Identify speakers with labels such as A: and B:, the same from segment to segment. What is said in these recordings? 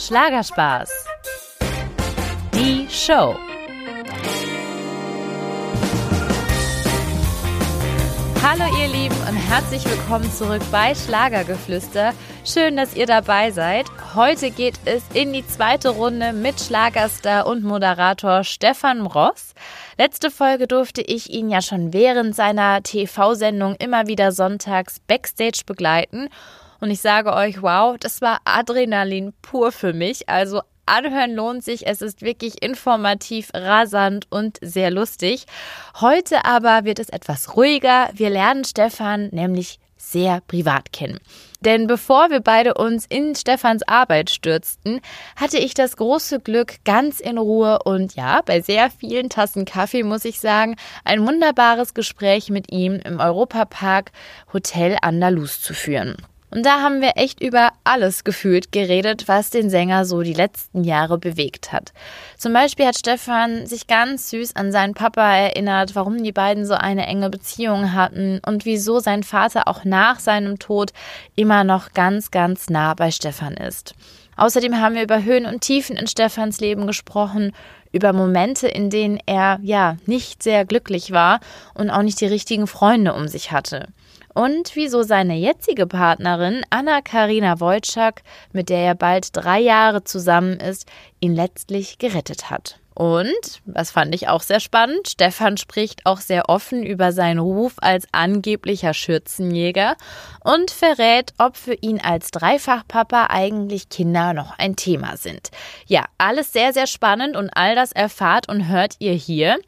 A: Schlagerspaß. Die Show. Hallo ihr Lieben und herzlich willkommen zurück bei Schlagergeflüster. Schön, dass ihr dabei seid. Heute geht es in die zweite Runde mit Schlagerstar und Moderator Stefan Ross. Letzte Folge durfte ich ihn ja schon während seiner TV-Sendung immer wieder sonntags backstage begleiten. Und ich sage euch, wow, das war Adrenalin pur für mich. Also Anhören lohnt sich. Es ist wirklich informativ, rasant und sehr lustig. Heute aber wird es etwas ruhiger. Wir lernen Stefan nämlich sehr privat kennen. Denn bevor wir beide uns in Stefans Arbeit stürzten, hatte ich das große Glück, ganz in Ruhe und ja, bei sehr vielen Tassen Kaffee muss ich sagen, ein wunderbares Gespräch mit ihm im Europapark Hotel Andalus zu führen. Und da haben wir echt über alles gefühlt geredet, was den Sänger so die letzten Jahre bewegt hat. Zum Beispiel hat Stefan sich ganz süß an seinen Papa erinnert, warum die beiden so eine enge Beziehung hatten und wieso sein Vater auch nach seinem Tod immer noch ganz, ganz nah bei Stefan ist. Außerdem haben wir über Höhen und Tiefen in Stefans Leben gesprochen, über Momente, in denen er ja nicht sehr glücklich war und auch nicht die richtigen Freunde um sich hatte und wieso seine jetzige Partnerin Anna-Karina Wojcik, mit der er bald drei Jahre zusammen ist, ihn letztlich gerettet hat. Und, was fand ich auch sehr spannend, Stefan spricht auch sehr offen über seinen Ruf als angeblicher Schürzenjäger und verrät, ob für ihn als Dreifachpapa eigentlich Kinder noch ein Thema sind. Ja, alles sehr, sehr spannend und all das erfahrt und hört ihr hier.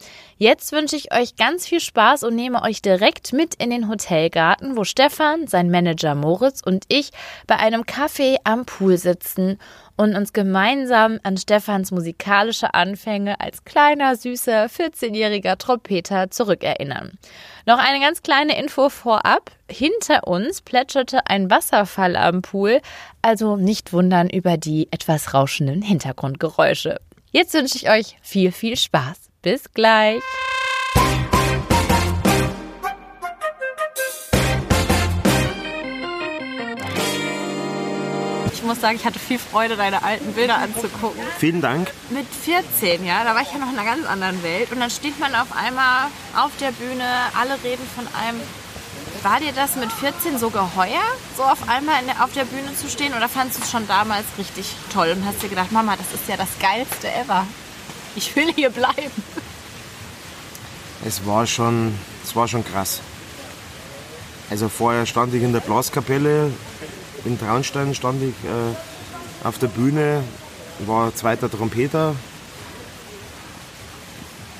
A: Jetzt wünsche ich euch ganz viel Spaß und nehme euch direkt mit in den Hotelgarten, wo Stefan, sein Manager Moritz und ich bei einem Kaffee am Pool sitzen und uns gemeinsam an Stefans musikalische Anfänge als kleiner, süßer, 14-jähriger Trompeter zurückerinnern. Noch eine ganz kleine Info vorab. Hinter uns plätscherte ein Wasserfall am Pool, also nicht wundern über die etwas rauschenden Hintergrundgeräusche. Jetzt wünsche ich euch viel, viel Spaß. Bis gleich. ich muss sagen, ich hatte viel Freude, deine alten Bilder anzugucken.
B: Vielen Dank.
A: Mit 14, ja, da war ich ja noch in einer ganz anderen Welt. Und dann steht man auf einmal auf der Bühne, alle reden von einem. War dir das mit 14 so geheuer, so auf einmal der, auf der Bühne zu stehen? Oder fandest du es schon damals richtig toll und hast dir gedacht, Mama, das ist ja das Geilste ever. Ich will hier bleiben.
B: Es war schon, es war schon krass. Also vorher stand ich in der Blaskapelle in Traunstein stand ich äh, auf der Bühne, war zweiter Trompeter,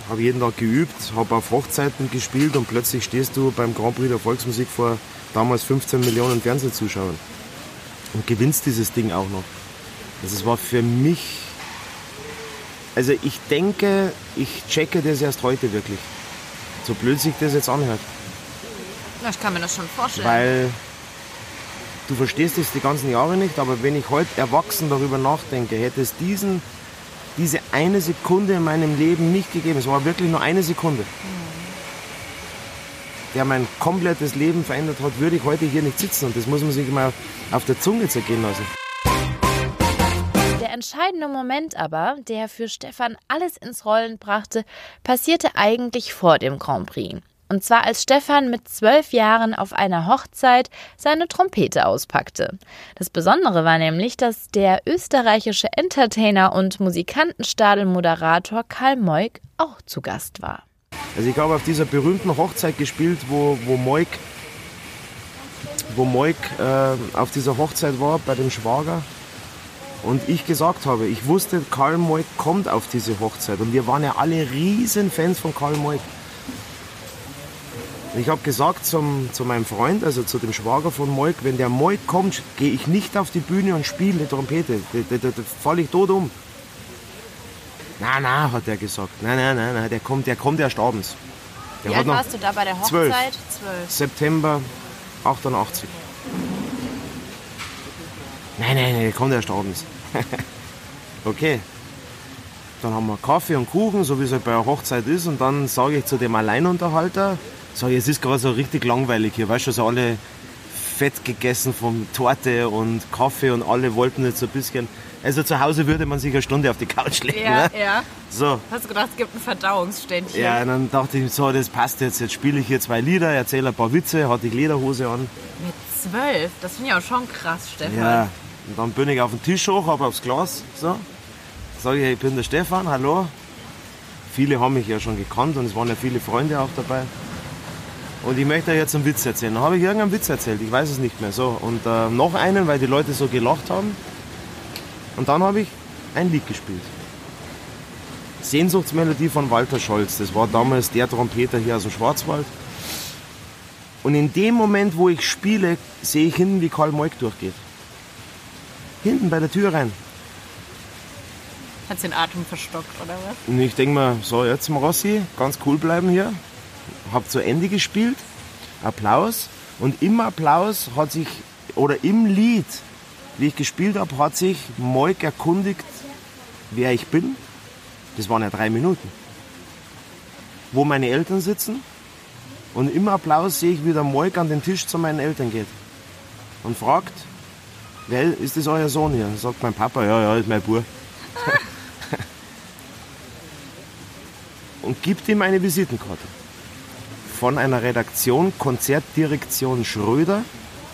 B: habe jeden Tag geübt, habe auf Hochzeiten gespielt und plötzlich stehst du beim Grand Prix der Volksmusik vor damals 15 Millionen Fernsehzuschauern und gewinnst dieses Ding auch noch. Also es war für mich, also ich denke, ich checke das erst heute wirklich. So blöd sich das jetzt anhört.
A: Ich kann mir das schon vorstellen.
B: Weil du verstehst es die ganzen Jahre nicht, aber wenn ich heute erwachsen darüber nachdenke, hätte es diesen, diese eine Sekunde in meinem Leben nicht gegeben. Es war wirklich nur eine Sekunde, der mein komplettes Leben verändert hat, würde ich heute hier nicht sitzen. Und das muss man sich mal auf der Zunge zergehen lassen.
A: Entscheidende Moment aber, der für Stefan alles ins Rollen brachte, passierte eigentlich vor dem Grand Prix. Und zwar als Stefan mit zwölf Jahren auf einer Hochzeit seine Trompete auspackte. Das Besondere war nämlich, dass der österreichische Entertainer und Musikantenstadelmoderator Karl Moik auch zu Gast war.
B: Also ich habe auf dieser berühmten Hochzeit gespielt, wo, wo Moik, wo Moik äh, auf dieser Hochzeit war bei dem Schwager. Und ich gesagt habe, ich wusste, Karl Moik kommt auf diese Hochzeit. Und wir waren ja alle riesen Fans von Karl Moik. Ich habe gesagt zum, zu meinem Freund, also zu dem Schwager von Moik, wenn der Moik kommt, gehe ich nicht auf die Bühne und spiele die Trompete. Da, da, da falle ich tot um. Na, na, hat er gesagt. Nein, nein, nein, nein, der kommt, der kommt erst abends.
A: Der Wie alt warst du da bei der Hochzeit? 12. 12.
B: September 88. Nein, nein, nein, kommt erst abends. okay. Dann haben wir Kaffee und Kuchen, so wie es halt bei einer Hochzeit ist. Und dann sage ich zu dem Alleinunterhalter, so, es ist gerade so richtig langweilig hier, weißt du, so alle fett gegessen von Torte und Kaffee und alle wollten jetzt so ein bisschen. Also zu Hause würde man sich eine Stunde auf die Couch legen.
C: Ja,
B: ne?
C: ja.
B: So.
C: Hast du gedacht, es gibt ein Verdauungsständchen?
B: Ja, und dann dachte ich, so, das passt jetzt. Jetzt spiele ich hier zwei Lieder, erzähle ein paar Witze, hatte ich Lederhose an.
C: Mit zwölf? Das finde ich auch schon krass, Stefan.
B: Ja. Und dann bin ich auf den Tisch hoch, habe aufs Glas, so. Sage ich, ich bin der Stefan, hallo. Viele haben mich ja schon gekannt und es waren ja viele Freunde auch dabei. Und ich möchte euch jetzt einen Witz erzählen. Dann habe ich irgendeinen Witz erzählt, ich weiß es nicht mehr. So. Und äh, noch einen, weil die Leute so gelacht haben. Und dann habe ich ein Lied gespielt. Sehnsuchtsmelodie von Walter Scholz. Das war damals der Trompeter hier aus dem Schwarzwald. Und in dem Moment, wo ich spiele, sehe ich hinten, wie Karl Moik durchgeht. Hinten bei der Tür rein.
C: Hat den Atem verstockt, oder was?
B: Und ich denke mir, so jetzt Rossi, ganz cool bleiben hier. Hab zu Ende gespielt. Applaus. Und im Applaus hat sich, oder im Lied, wie ich gespielt habe, hat sich Moik erkundigt, wer ich bin. Das waren ja drei Minuten. Wo meine Eltern sitzen. Und im Applaus sehe ich, wie der Moik an den Tisch zu meinen Eltern geht. Und fragt, wer ist das euer Sohn hier? Sagt mein Papa, ja, ja, ist mein Bub. und gibt ihm eine Visitenkarte. Von einer Redaktion Konzertdirektion Schröder.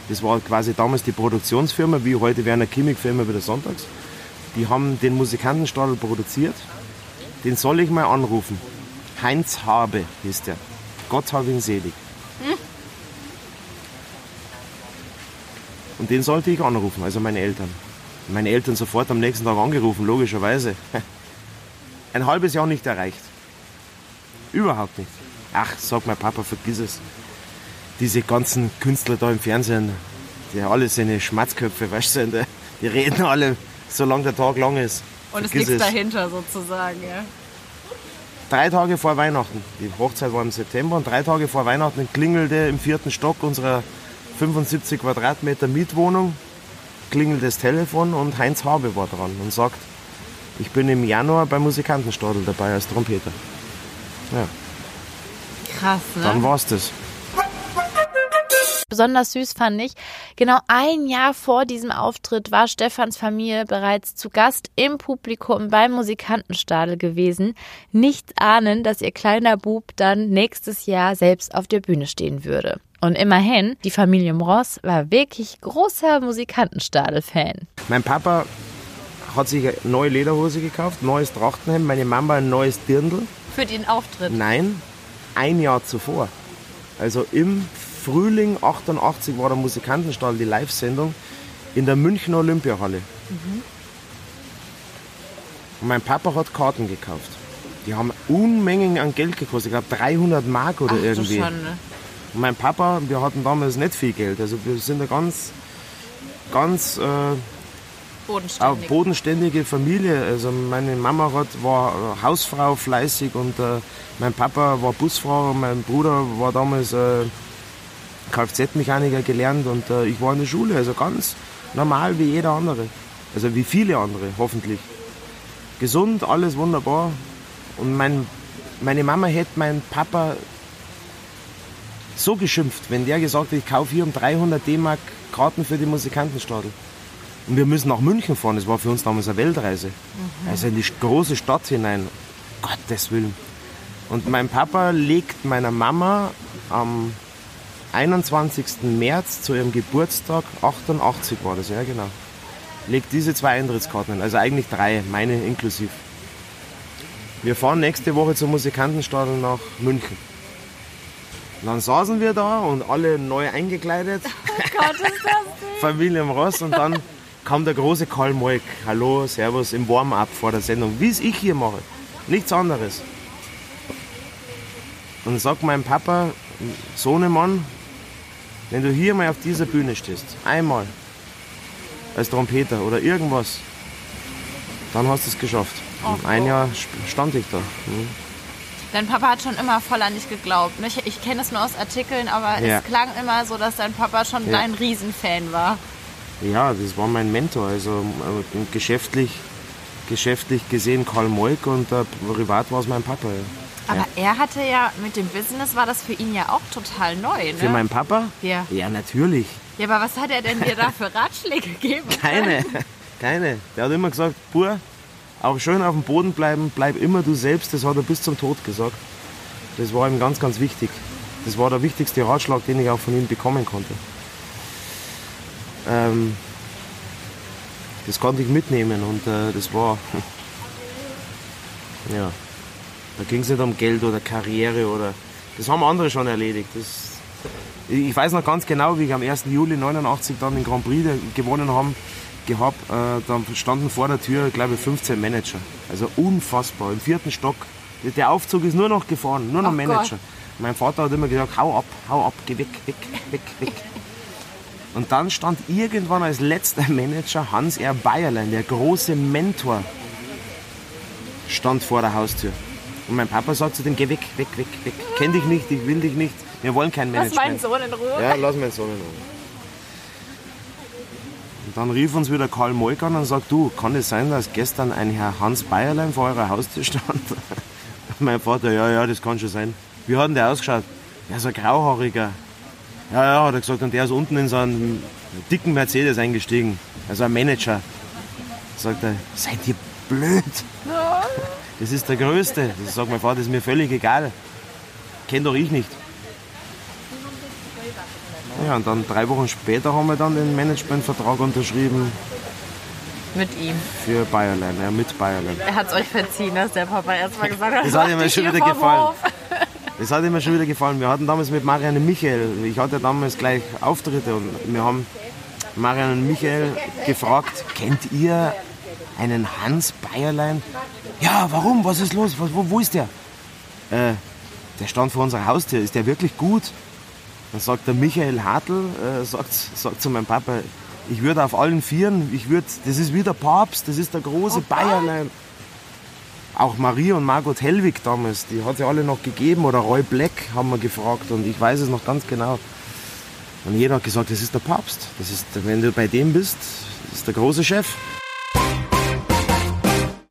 B: Das war quasi damals die Produktionsfirma, wie heute Werner Kimmig immer wieder sonntags. Die haben den Musikantenstadel produziert. Den soll ich mal anrufen. Heinz Habe hieß der. Gott hab ihn selig. Und den sollte ich anrufen, also meine Eltern. Meine Eltern sofort am nächsten Tag angerufen, logischerweise. Ein halbes Jahr nicht erreicht. Überhaupt nicht. Ach, sag mein Papa, vergiss es. Diese ganzen Künstler da im Fernsehen, die alle seine Schmatzköpfe, weißt du, die- reden alle, solange der Tag lang ist.
C: Und es liegt dahinter sozusagen, ja.
B: drei Tage vor Weihnachten, die Hochzeit war im September, und drei Tage vor Weihnachten klingelte im vierten Stock unserer 75 Quadratmeter Mietwohnung, klingelt das Telefon und Heinz Habe war dran und sagt, ich bin im Januar beim Musikantenstadel dabei als Trompeter. Ja,
C: Krass, ne?
B: dann war's das.
C: Besonders süß fand ich, genau ein Jahr vor diesem Auftritt war Stefans Familie bereits zu Gast im Publikum beim Musikantenstadel gewesen, nicht ahnen, dass ihr kleiner Bub dann nächstes Jahr selbst auf der Bühne stehen würde. Und immerhin, die Familie Mross war wirklich großer Musikantenstadel-Fan.
B: Mein Papa hat sich eine neue Lederhose gekauft, neues Trachtenhemd, meine Mama ein neues Dirndl.
C: Für den Auftritt.
B: Nein, ein Jahr zuvor. Also im Frühling 88 war der Musikantenstall, die Live-Sendung, in der Münchner Olympiahalle. Und mein Papa hat Karten gekauft. Die haben Unmengen an Geld gekostet, ich glaube 300 Mark oder
C: Ach,
B: irgendwie.
C: Schande.
B: Und mein Papa, wir hatten damals nicht viel Geld. Also wir sind eine ganz, ganz äh, eine
C: Bodenständig.
B: bodenständige Familie. Also meine Mama hat, war äh, Hausfrau fleißig und äh, mein Papa war Busfahrer, mein Bruder war damals äh, Kfz-Mechaniker gelernt und äh, ich war in der Schule. Also ganz normal wie jeder andere. Also wie viele andere, hoffentlich. Gesund, alles wunderbar. Und mein, meine Mama hätte meinen Papa so geschimpft, wenn der gesagt hat, ich kaufe hier um 300 D-Mark Karten für die Musikantenstadel. Und wir müssen nach München fahren. Das war für uns damals eine Weltreise. Also in die große Stadt hinein. Gottes Willen. Und mein Papa legt meiner Mama am 21. März zu ihrem Geburtstag, 88 war das, ja genau, legt diese zwei Eintrittskarten hin. Also eigentlich drei, meine inklusiv. Wir fahren nächste Woche zum Musikantenstadel nach München. Und dann saßen wir da und alle neu eingekleidet.
C: Gott, ist das.
B: Familie im Ross und dann kam der große Karl Moik. Hallo, Servus im Warm-up vor der Sendung, wie es ich hier mache. Nichts anderes. Und dann sagt mein Papa, Sohnemann, wenn du hier mal auf dieser Bühne stehst, einmal als Trompeter oder irgendwas, dann hast du es geschafft.
C: Ach
B: ein
C: so.
B: Jahr stand ich da. Mhm.
C: Dein Papa hat schon immer voll an dich geglaubt. Ich, ich kenne es nur aus Artikeln, aber
B: Ja.
C: es klang immer so, dass dein Papa schon
B: Ja.
C: dein Riesenfan war.
B: Ja, das war mein Mentor. Also äh, geschäftlich, geschäftlich gesehen Karl Moik und äh, privat war es mein Papa. Ja.
C: Aber er hatte ja mit dem Business war das für ihn ja auch total neu, ne?
B: Für meinen Papa?
C: Ja.
B: Ja, natürlich.
C: Ja, aber was hat er denn dir da für Ratschläge gegeben?
B: Keine, keine. Der hat immer gesagt, Bur, auch schön auf dem Boden bleiben, bleib immer du selbst. Das hat er bis zum Tod gesagt. Das war ihm ganz, ganz wichtig. Das war der wichtigste Ratschlag, den ich auch von ihm bekommen konnte. Ähm, das konnte ich mitnehmen und äh, das war, ja, da ging es nicht um Geld oder Karriere oder, das haben andere schon erledigt. Das, ich weiß noch ganz genau, wie ich am 1. Juli 89 dann den Grand Prix gewonnen haben, gehabt, äh, da standen vor der Tür, glaube ich, 15 Manager. Also unfassbar, im vierten Stock. Der Aufzug ist nur noch gefahren, nur noch oh Manager. Gott. Mein Vater hat immer gesagt, hau ab, hau ab, geh weg, weg, weg, weg. Und dann stand irgendwann als letzter Manager Hans R. Bayerlein, der große Mentor, stand vor der Haustür. Und mein Papa sagt zu dem, geh weg, weg, weg, weg. Kenn dich nicht, ich will dich nicht. Wir wollen kein Management.
C: Lass meinen Sohn in Ruhe.
B: Ja, lass meinen Sohn in Ruhe. Und dann rief uns wieder Karl Moik an und sagt, du, kann es sein, dass gestern ein Herr Hans Bayerlein vor eurer Haustür stand? mein Vater, ja, ja, das kann schon sein. Wie hat denn der ausgeschaut? Ja, so ein grauhaariger. Ja, ja, hat er gesagt. Und der ist unten in so einen dicken Mercedes eingestiegen. Also ein Manager. Sagt er, seid ihr blöd? Das ist der Größte. Das sagt mein Vater, das ist mir völlig egal. Kennt doch ich nicht. Ja, und dann drei Wochen später haben wir dann den Managementvertrag unterschrieben.
C: Mit ihm?
B: Für Bayerland, ja, mit Bayerland.
C: Er hat es euch verziehen, dass der Papa erstmal gesagt hat,
B: das hat ihm schon wieder gefallen. Das hat mir schon wieder gefallen. Wir hatten damals mit Marianne Michael, ich hatte damals gleich Auftritte und wir haben Marianne und Michael gefragt, kennt ihr einen Hans Bayerlein? Ja, warum? Was ist los? wo, wo ist der? Äh, der stand vor unserer Haustür. Ist der wirklich gut? Dann sagt der Michael Hartl, äh, sagt, sagt zu meinem Papa, ich würde auf allen Vieren, ich würde, das ist wie der Papst, das ist der große oh, Bayerlein. Auch Maria und Margot Hellwig damals, die hat ja alle noch gegeben, oder Roy Black haben wir gefragt und ich weiß es noch ganz genau. Und jeder hat gesagt, das ist der Papst. Das ist, wenn du bei dem bist, das ist der große Chef.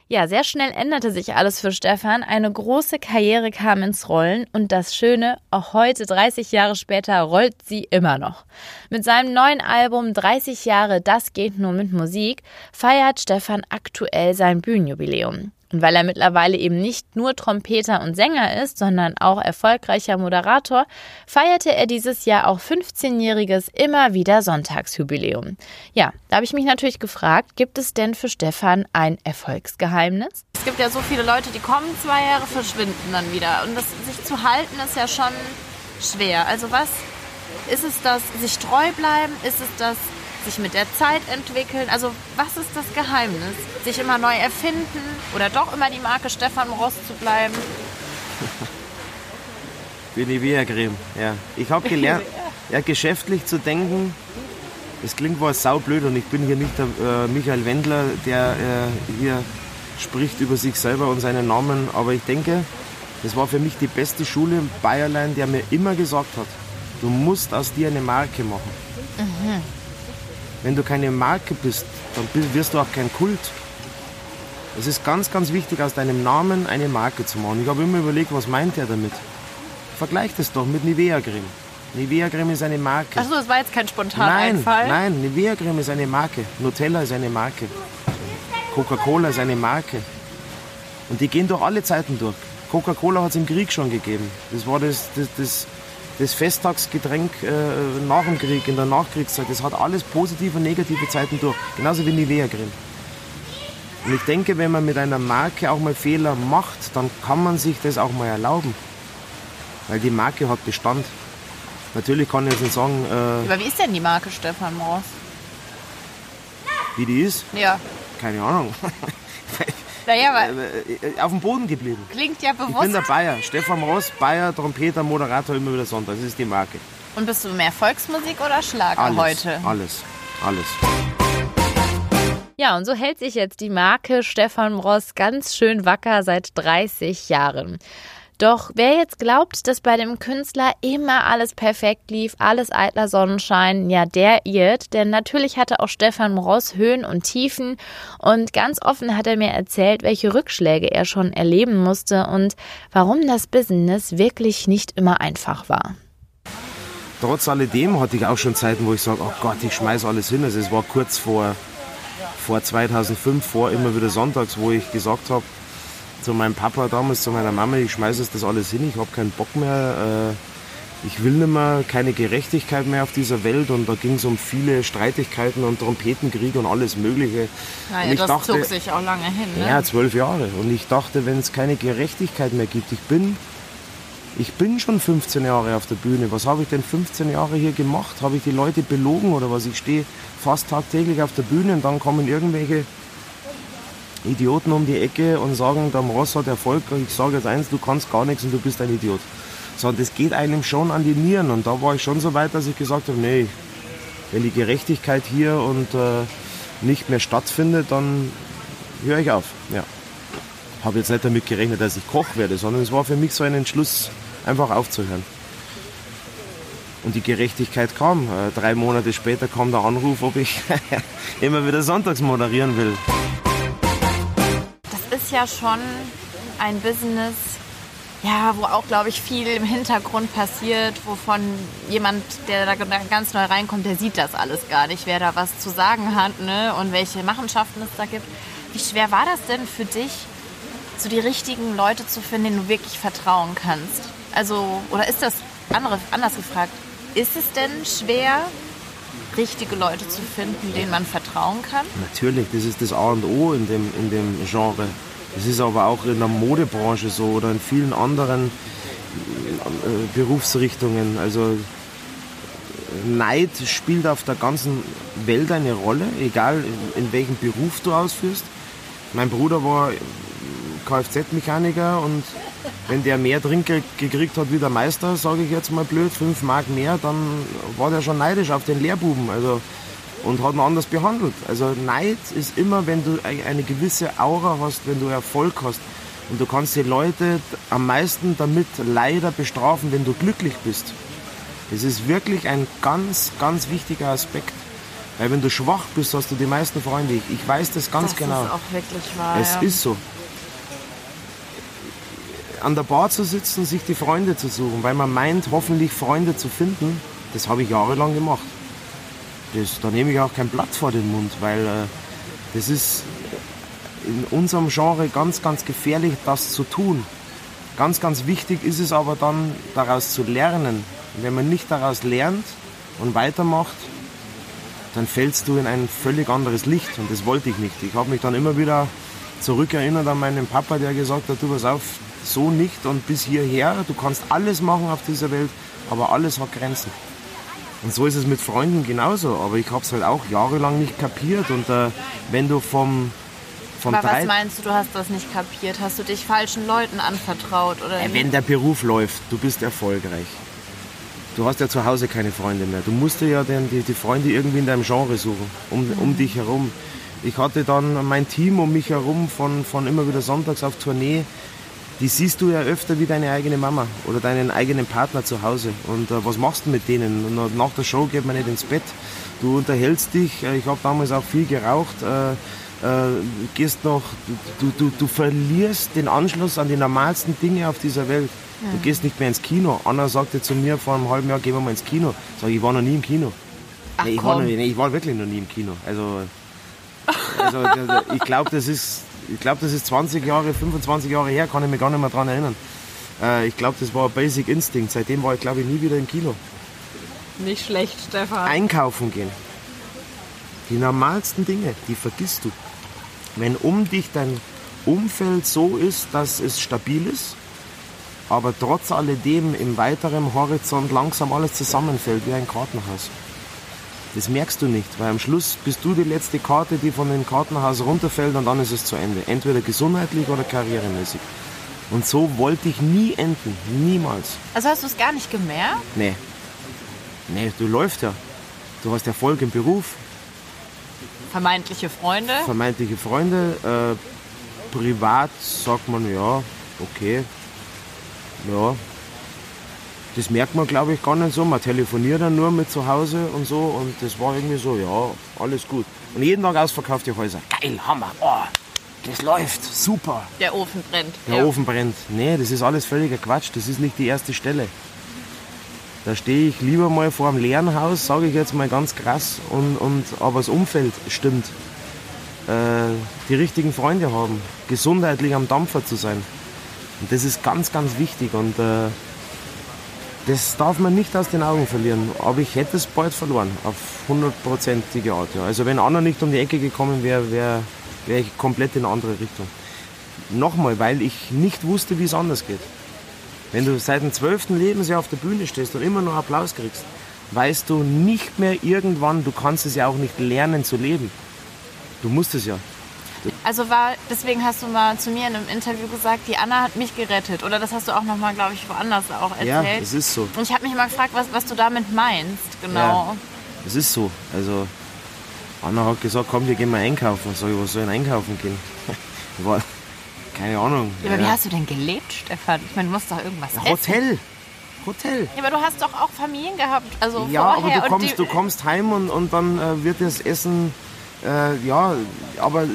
C: Ja, sehr schnell änderte sich alles für Stefan. Eine große Karriere kam ins Rollen und das Schöne, auch heute, 30 Jahre später, rollt sie immer noch. Mit seinem neuen Album 30 Jahre Das geht nur mit Musik feiert Stefan aktuell sein Bühnenjubiläum. Und weil er mittlerweile eben nicht nur Trompeter und Sänger ist, sondern auch erfolgreicher Moderator, feierte er dieses Jahr auch 15-jähriges immer wieder Sonntagsjubiläum. Ja, da habe ich mich natürlich gefragt, gibt es denn für Stefan ein Erfolgsgeheimnis? Es gibt ja so viele Leute, die kommen zwei Jahre, verschwinden dann wieder. Und das sich zu halten ist ja schon schwer. Also was ist es das, sich treu bleiben? Ist es das sich mit der Zeit entwickeln? Also was ist das Geheimnis? Sich immer neu erfinden oder doch immer die Marke Stefan Ross zu bleiben?
B: Für Nivea-Creme, ja. Ich habe gelernt, ja, geschäftlich zu denken. Das klingt wohl saublöd und ich bin hier nicht der äh, Michael Wendler, der äh, hier spricht über sich selber und seinen Namen. Aber ich denke, das war für mich die beste Schule in Bayerlein, der mir immer gesagt hat, du musst aus dir eine Marke machen. Mhm. Wenn du keine Marke bist, dann wirst du auch kein Kult. Es ist ganz, ganz wichtig, aus deinem Namen eine Marke zu machen. Ich habe immer überlegt, was meint er damit? Vergleich das doch mit Nivea Creme. Nivea Creme ist eine Marke.
C: Achso, das war jetzt kein spontaner Nein,
B: nein, Nivea Creme ist eine Marke. Nutella ist eine Marke. Coca-Cola ist eine Marke. Und die gehen durch alle Zeiten durch. Coca-Cola hat es im Krieg schon gegeben. Das war das, das, das das Festtagsgetränk äh, nach dem Krieg, in der Nachkriegszeit, das hat alles positive und negative Zeiten durch. Genauso wie Nivea Creme. Und ich denke, wenn man mit einer Marke auch mal Fehler macht, dann kann man sich das auch mal erlauben. Weil die Marke hat Bestand. Natürlich kann ich jetzt nicht sagen.
C: Äh, Aber wie ist denn die Marke Stefan Moors?
B: Wie die ist?
C: Ja.
B: Keine Ahnung.
C: Naja,
B: äh, äh, auf dem Boden geblieben.
C: Klingt ja bewusst.
B: Ich bin der Bayer. Stefan Ross, Bayer, Trompeter, Moderator, immer wieder Sonntag. Das ist die Marke.
C: Und bist du mehr Volksmusik oder Schlager
B: alles,
C: heute?
B: Alles, alles.
C: Ja, und so hält sich jetzt die Marke Stefan Ross ganz schön wacker seit 30 Jahren. Doch wer jetzt glaubt, dass bei dem Künstler immer alles perfekt lief, alles eitler Sonnenschein, ja, der irrt. Denn natürlich hatte auch Stefan Ross Höhen und Tiefen. Und ganz offen hat er mir erzählt, welche Rückschläge er schon erleben musste und warum das Business wirklich nicht immer einfach war.
B: trotz alledem hatte ich auch schon Zeiten, wo ich sage, oh Gott, ich schmeiß alles hin. Also es war kurz vor, vor 2005, vor immer wieder sonntags, wo ich gesagt habe zu meinem Papa damals, zu meiner Mama, ich schmeiße das alles hin, ich habe keinen Bock mehr. Äh, ich will nicht mehr, keine Gerechtigkeit mehr auf dieser Welt und da ging es um viele Streitigkeiten und Trompetenkrieg und alles Mögliche.
C: Naja,
B: und
C: das
B: dachte,
C: zog sich auch lange hin. Ne?
B: Ja, zwölf Jahre. Und ich dachte, wenn es keine Gerechtigkeit mehr gibt, ich bin ich bin schon 15 Jahre auf der Bühne. Was habe ich denn 15 Jahre hier gemacht? Habe ich die Leute belogen oder was? Ich stehe fast tagtäglich auf der Bühne und dann kommen irgendwelche Idioten um die Ecke und sagen, der Ross hat Erfolg. Ich sage jetzt eins, du kannst gar nichts und du bist ein Idiot. So, das geht einem schon an die Nieren. Und da war ich schon so weit, dass ich gesagt habe, nee, wenn die Gerechtigkeit hier und äh, nicht mehr stattfindet, dann höre ich auf. Ja. Habe jetzt nicht damit gerechnet, dass ich Koch werde, sondern es war für mich so ein Entschluss, einfach aufzuhören. Und die Gerechtigkeit kam. Äh, drei Monate später kam der Anruf, ob ich immer wieder sonntags moderieren will.
C: Ist ja schon ein Business, ja, wo auch, glaube ich, viel im Hintergrund passiert, wovon jemand, der da ganz neu reinkommt, der sieht das alles gar nicht, wer da was zu sagen hat ne? und welche Machenschaften es da gibt. Wie schwer war das denn für dich, so die richtigen Leute zu finden, denen du wirklich vertrauen kannst? Also, oder ist das andere, anders gefragt, ist es denn schwer, richtige Leute zu finden, denen man vertrauen kann?
B: Natürlich, das ist das A und O in dem, in dem Genre. Das ist aber auch in der Modebranche so oder in vielen anderen äh, Berufsrichtungen. Also Neid spielt auf der ganzen Welt eine Rolle, egal in, welchem Beruf du ausführst. Mein Bruder war Kfz-Mechaniker und wenn der mehr Trinkgeld gekriegt hat wie der Meister, sage ich jetzt mal blöd, 5 Mark mehr, dann war der schon neidisch auf den Lehrbuben also, und hat ihn anders behandelt. Also Neid ist immer, wenn du eine gewisse Aura hast, wenn du Erfolg hast. Und du kannst die Leute am meisten damit leider bestrafen, wenn du glücklich bist. Das ist wirklich ein ganz, ganz wichtiger Aspekt. Weil wenn du schwach bist, hast du die meisten Freunde. Ich, ich weiß das ganz
C: das
B: genau.
C: Das ist auch wirklich wahr.
B: Es
C: ja.
B: ist so an der Bar zu sitzen, sich die Freunde zu suchen, weil man meint, hoffentlich Freunde zu finden, das habe ich jahrelang gemacht. Das, da nehme ich auch kein Blatt vor den Mund, weil äh, das ist in unserem Genre ganz, ganz gefährlich, das zu tun. Ganz, ganz wichtig ist es aber dann, daraus zu lernen. Wenn man nicht daraus lernt und weitermacht, dann fällst du in ein völlig anderes Licht und das wollte ich nicht. Ich habe mich dann immer wieder zurückerinnert an meinen Papa, der gesagt hat, du pass auf, so nicht und bis hierher. Du kannst alles machen auf dieser Welt, aber alles hat Grenzen. Und so ist es mit Freunden genauso. Aber ich habe es halt auch jahrelang nicht kapiert. Und äh, wenn du vom, vom
C: Aber was meinst du, du hast das nicht kapiert? Hast du dich falschen Leuten anvertraut? Oder
B: äh, wenn der Beruf läuft, du bist erfolgreich. Du hast ja zu Hause keine Freunde mehr. Du musst dir ja den, die, die Freunde irgendwie in deinem Genre suchen, um, mhm. um dich herum. Ich hatte dann mein Team um mich herum von, von immer wieder sonntags auf Tournee die siehst du ja öfter wie deine eigene Mama oder deinen eigenen Partner zu Hause. Und äh, was machst du mit denen? Und nach der Show geht man nicht ins Bett. Du unterhältst dich. Äh, ich habe damals auch viel geraucht. Äh, äh, gehst noch, du, du, du verlierst den Anschluss an die normalsten Dinge auf dieser Welt. Ja. Du gehst nicht mehr ins Kino. Anna sagte zu mir vor einem halben Jahr, gehen wir mal ins Kino. Sag ich, ich war noch nie im Kino.
C: Ach,
B: nee, ich, war noch, nee, ich war wirklich noch nie im Kino. Also, also ich glaube, das ist ich glaube, das ist 20 Jahre, 25 Jahre her, kann ich mich gar nicht mehr daran erinnern. Äh, ich glaube, das war Basic Instinct. Seitdem war ich, glaube ich, nie wieder im Kino.
C: Nicht schlecht, Stefan.
B: Einkaufen gehen. Die normalsten Dinge, die vergisst du. Wenn um dich dein Umfeld so ist, dass es stabil ist, aber trotz alledem im weiteren Horizont langsam alles zusammenfällt wie ein Kartenhaus. Das merkst du nicht, weil am Schluss bist du die letzte Karte, die von dem Kartenhaus runterfällt und dann ist es zu Ende. Entweder gesundheitlich oder karrieremäßig. Und so wollte ich nie enden. Niemals.
C: Also hast du es gar nicht gemerkt?
B: Nee. Nee, du läufst ja. Du hast Erfolg im Beruf.
C: Vermeintliche Freunde?
B: Vermeintliche Freunde. Äh, privat sagt man ja, okay. Ja, das merkt man, glaube ich, gar nicht so. Man telefoniert dann nur mit zu Hause und so und das war irgendwie so, ja, alles gut. Und jeden Tag ausverkaufte Häuser. Geil, Hammer, oh, das läuft, super.
C: Der Ofen brennt.
B: Der ja. Ofen brennt. Nee, das ist alles völliger Quatsch. Das ist nicht die erste Stelle. Da stehe ich lieber mal vor einem leeren Haus, sage ich jetzt mal ganz krass, und, und, aber das Umfeld stimmt. Äh, die richtigen Freunde haben, gesundheitlich am Dampfer zu sein. Und das ist ganz, ganz wichtig und äh, das darf man nicht aus den Augen verlieren. Aber ich hätte es bald verloren, auf hundertprozentige Art. Ja. Also wenn Anna nicht um die Ecke gekommen wäre, wäre wär ich komplett in eine andere Richtung. Nochmal, weil ich nicht wusste, wie es anders geht. Wenn du seit dem zwölften Lebensjahr auf der Bühne stehst und immer noch Applaus kriegst, weißt du nicht mehr irgendwann, du kannst es ja auch nicht lernen zu leben. Du musst es ja.
C: Also war, deswegen hast du mal zu mir in einem Interview gesagt, die Anna hat mich gerettet. Oder das hast du auch noch mal, glaube ich, woanders auch erzählt.
B: Ja, es ist so.
C: Und ich habe mich mal gefragt, was, was du damit meinst, genau. Ja,
B: es ist so. Also Anna hat gesagt, komm, wir gehen mal einkaufen. Sag ich, was soll ich einkaufen gehen? War, keine Ahnung.
C: Ja, aber ja. wie hast du denn gelebt, Stefan? Ich meine, du musst doch irgendwas
B: Hotel. essen. Hotel. Hotel.
C: Ja, aber du hast doch auch Familien gehabt. Also
B: ja,
C: vorher
B: aber du kommst, du kommst heim und, und dann äh, wird das Essen, äh, ja, aber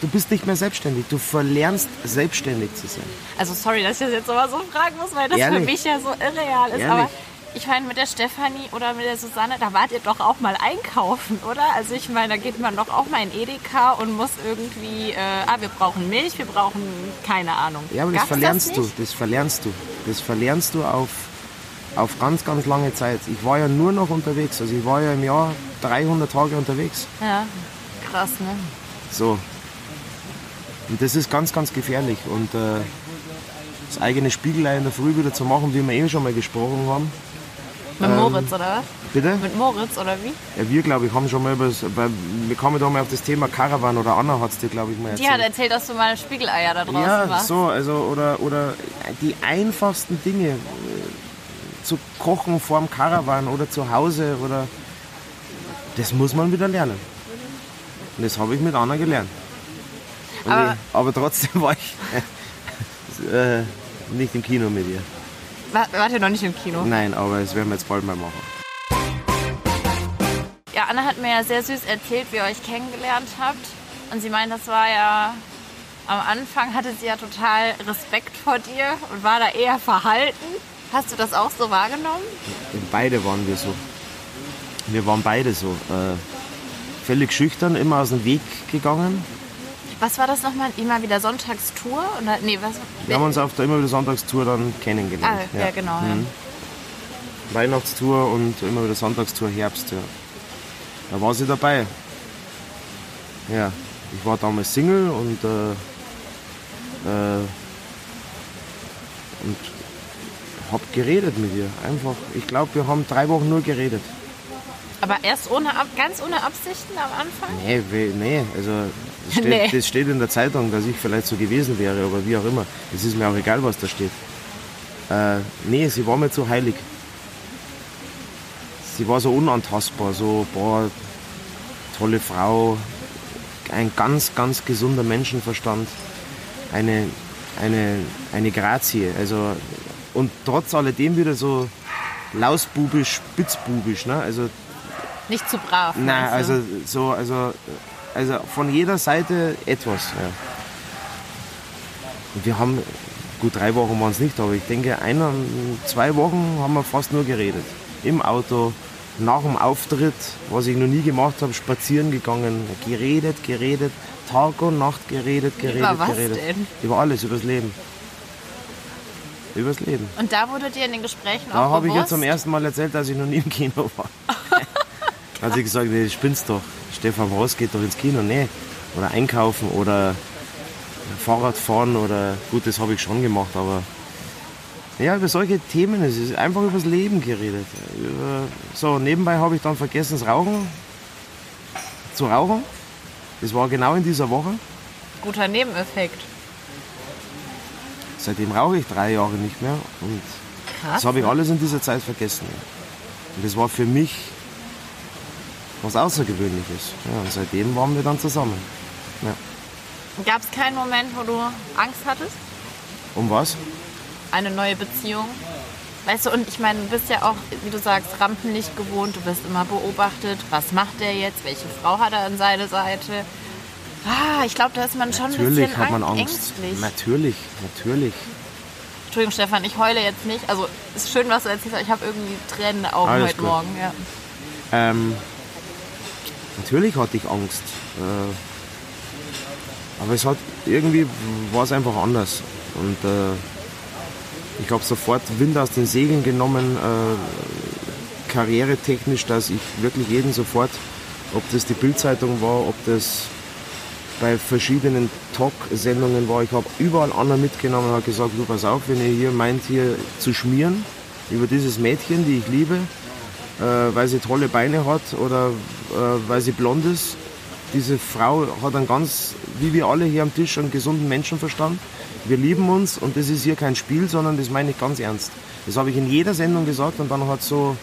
B: du bist nicht mehr selbstständig. Du verlernst, selbstständig zu sein.
C: Also sorry, dass ich das jetzt aber so fragen muss, weil das Ehrlich? für mich ja so irreal ist. Ehrlich? Aber ich meine, mit der Stefanie oder mit der Susanne, da wart ihr doch auch mal einkaufen, oder? Also ich meine, da geht man doch auch mal in Edeka und muss irgendwie, äh, ah, wir brauchen Milch, wir brauchen keine Ahnung.
B: Ja, aber das Gab's verlernst das du, das verlernst du. Das verlernst du auf, auf ganz, ganz lange Zeit. Ich war ja nur noch unterwegs, also ich war ja im Jahr 300 Tage unterwegs.
C: Ja, krass, ne?
B: So. Und das ist ganz, ganz gefährlich. Und äh, das eigene Spiegelei in der Früh wieder zu machen, wie wir eh schon mal gesprochen haben,
C: mit ähm, Moritz, oder was?
B: Bitte?
C: Mit Moritz, oder wie?
B: Ja, wir, glaube ich, haben schon mal über das, wir kamen da mal auf das Thema Caravan oder Anna hat es dir, glaube ich, mal
C: erzählt. Die hat erzählt, dass du mal Spiegeleier da draußen
B: ja,
C: warst.
B: Ja, so, also, oder, oder die einfachsten Dinge, äh, zu kochen vor dem Caravan oder zu Hause, oder, das muss man wieder lernen. Und das habe ich mit Anna gelernt. Aber, ich, aber trotzdem war ich äh, nicht im Kino mit ihr.
C: Wart ihr noch nicht im Kino?
B: Nein, aber das werden wir jetzt bald mal machen.
C: Ja, Anna hat mir ja sehr süß erzählt, wie ihr euch kennengelernt habt. Und sie meint, das war ja am Anfang hatte sie ja total Respekt vor dir und war da eher verhalten. Hast du das auch so wahrgenommen?
B: Beide waren wir so. Wir waren beide so. Äh, völlig schüchtern, immer aus dem Weg gegangen.
C: Was war das nochmal? Immer wieder Sonntagstour? Oder, nee, was?
B: Wir haben uns auf der immer wieder Sonntagstour dann kennengelernt.
C: Ah, ja, ja genau. Mhm.
B: Ja. Weihnachtstour und immer wieder Sonntagstour Herbst. Ja. Da war sie dabei. Ja, ich war damals Single und, äh, äh, und hab geredet mit ihr. Einfach, ich glaube, wir haben drei Wochen nur geredet.
C: Aber erst ohne, ganz ohne Absichten am Anfang?
B: Nee, nee also das steht, nee. das steht in der Zeitung, dass ich vielleicht so gewesen wäre, aber wie auch immer. Es ist mir auch egal, was da steht. Äh, nee, sie war mir zu heilig. Sie war so unantastbar, so, boah, tolle Frau, ein ganz, ganz gesunder Menschenverstand, eine, eine, eine Grazie. Also, und trotz alledem wieder so lausbubisch, spitzbubisch. Ne? Also,
C: Nicht zu brav.
B: Nein, also, so, also also von jeder Seite etwas. Ja. Und wir haben, gut drei Wochen waren es nicht, aber ich denke, einer, zwei Wochen haben wir fast nur geredet. Im Auto, nach dem Auftritt, was ich noch nie gemacht habe, spazieren gegangen, geredet, geredet, Tag und Nacht geredet, geredet,
C: über was
B: geredet.
C: Denn?
B: Über alles, übers Leben. Übers Leben.
C: Und da wurde dir in den Gesprächen
B: da
C: auch
B: Da habe ich jetzt zum ersten Mal erzählt, dass ich noch nie im Kino war. Hat sie gesagt, nee, spinnst doch. Stefan Ross geht doch ins Kino. Nee. Oder einkaufen oder Fahrrad fahren oder gut, das habe ich schon gemacht, aber ja, über solche Themen, es ist einfach übers Leben geredet. so, nebenbei habe ich dann vergessen, das Rauchen zu rauchen. Das war genau in dieser Woche.
C: Guter Nebeneffekt.
B: Seitdem rauche ich drei Jahre nicht mehr und Krass, das habe ich alles in dieser Zeit vergessen. Und das war für mich was Außergewöhnliches. Ja, und seitdem waren wir dann zusammen. Ja.
C: Gab es keinen Moment, wo du Angst hattest?
B: Um was?
C: Eine neue Beziehung. Weißt du, und ich meine, du bist ja auch, wie du sagst, Rampenlicht gewohnt, du bist immer beobachtet. Was macht der jetzt? Welche Frau hat er an seiner Seite? Ah, ich glaube, da ist man schon
B: natürlich
C: ein bisschen
B: hat man Angst.
C: ängstlich.
B: Natürlich, natürlich.
C: Entschuldigung, Stefan, ich heule jetzt nicht. Also, ist schön, was du erzählst, aber ich habe irgendwie Tränen in den Augen
B: Alles
C: heute
B: gut.
C: Morgen. Ja.
B: Ähm, natürlich hatte ich Angst. Äh, aber es hat irgendwie war es einfach anders. Und äh, ich habe sofort Wind aus den Segeln genommen, äh, karrieretechnisch, dass ich wirklich jeden sofort, ob das die Bildzeitung war, ob das bei verschiedenen Talk-Sendungen war, ich habe überall anderen mitgenommen und habe gesagt, du pass auf, wenn ihr hier meint, hier zu schmieren über dieses Mädchen, die ich liebe, äh, weil sie tolle Beine hat oder äh, weil sie blond ist. Diese Frau hat einen ganz, wie wir alle hier am Tisch, einen gesunden Menschenverstand. Wir lieben uns und das ist hier kein Spiel, sondern das meine ich ganz ernst. Das habe ich in jeder Sendung gesagt und dann hat so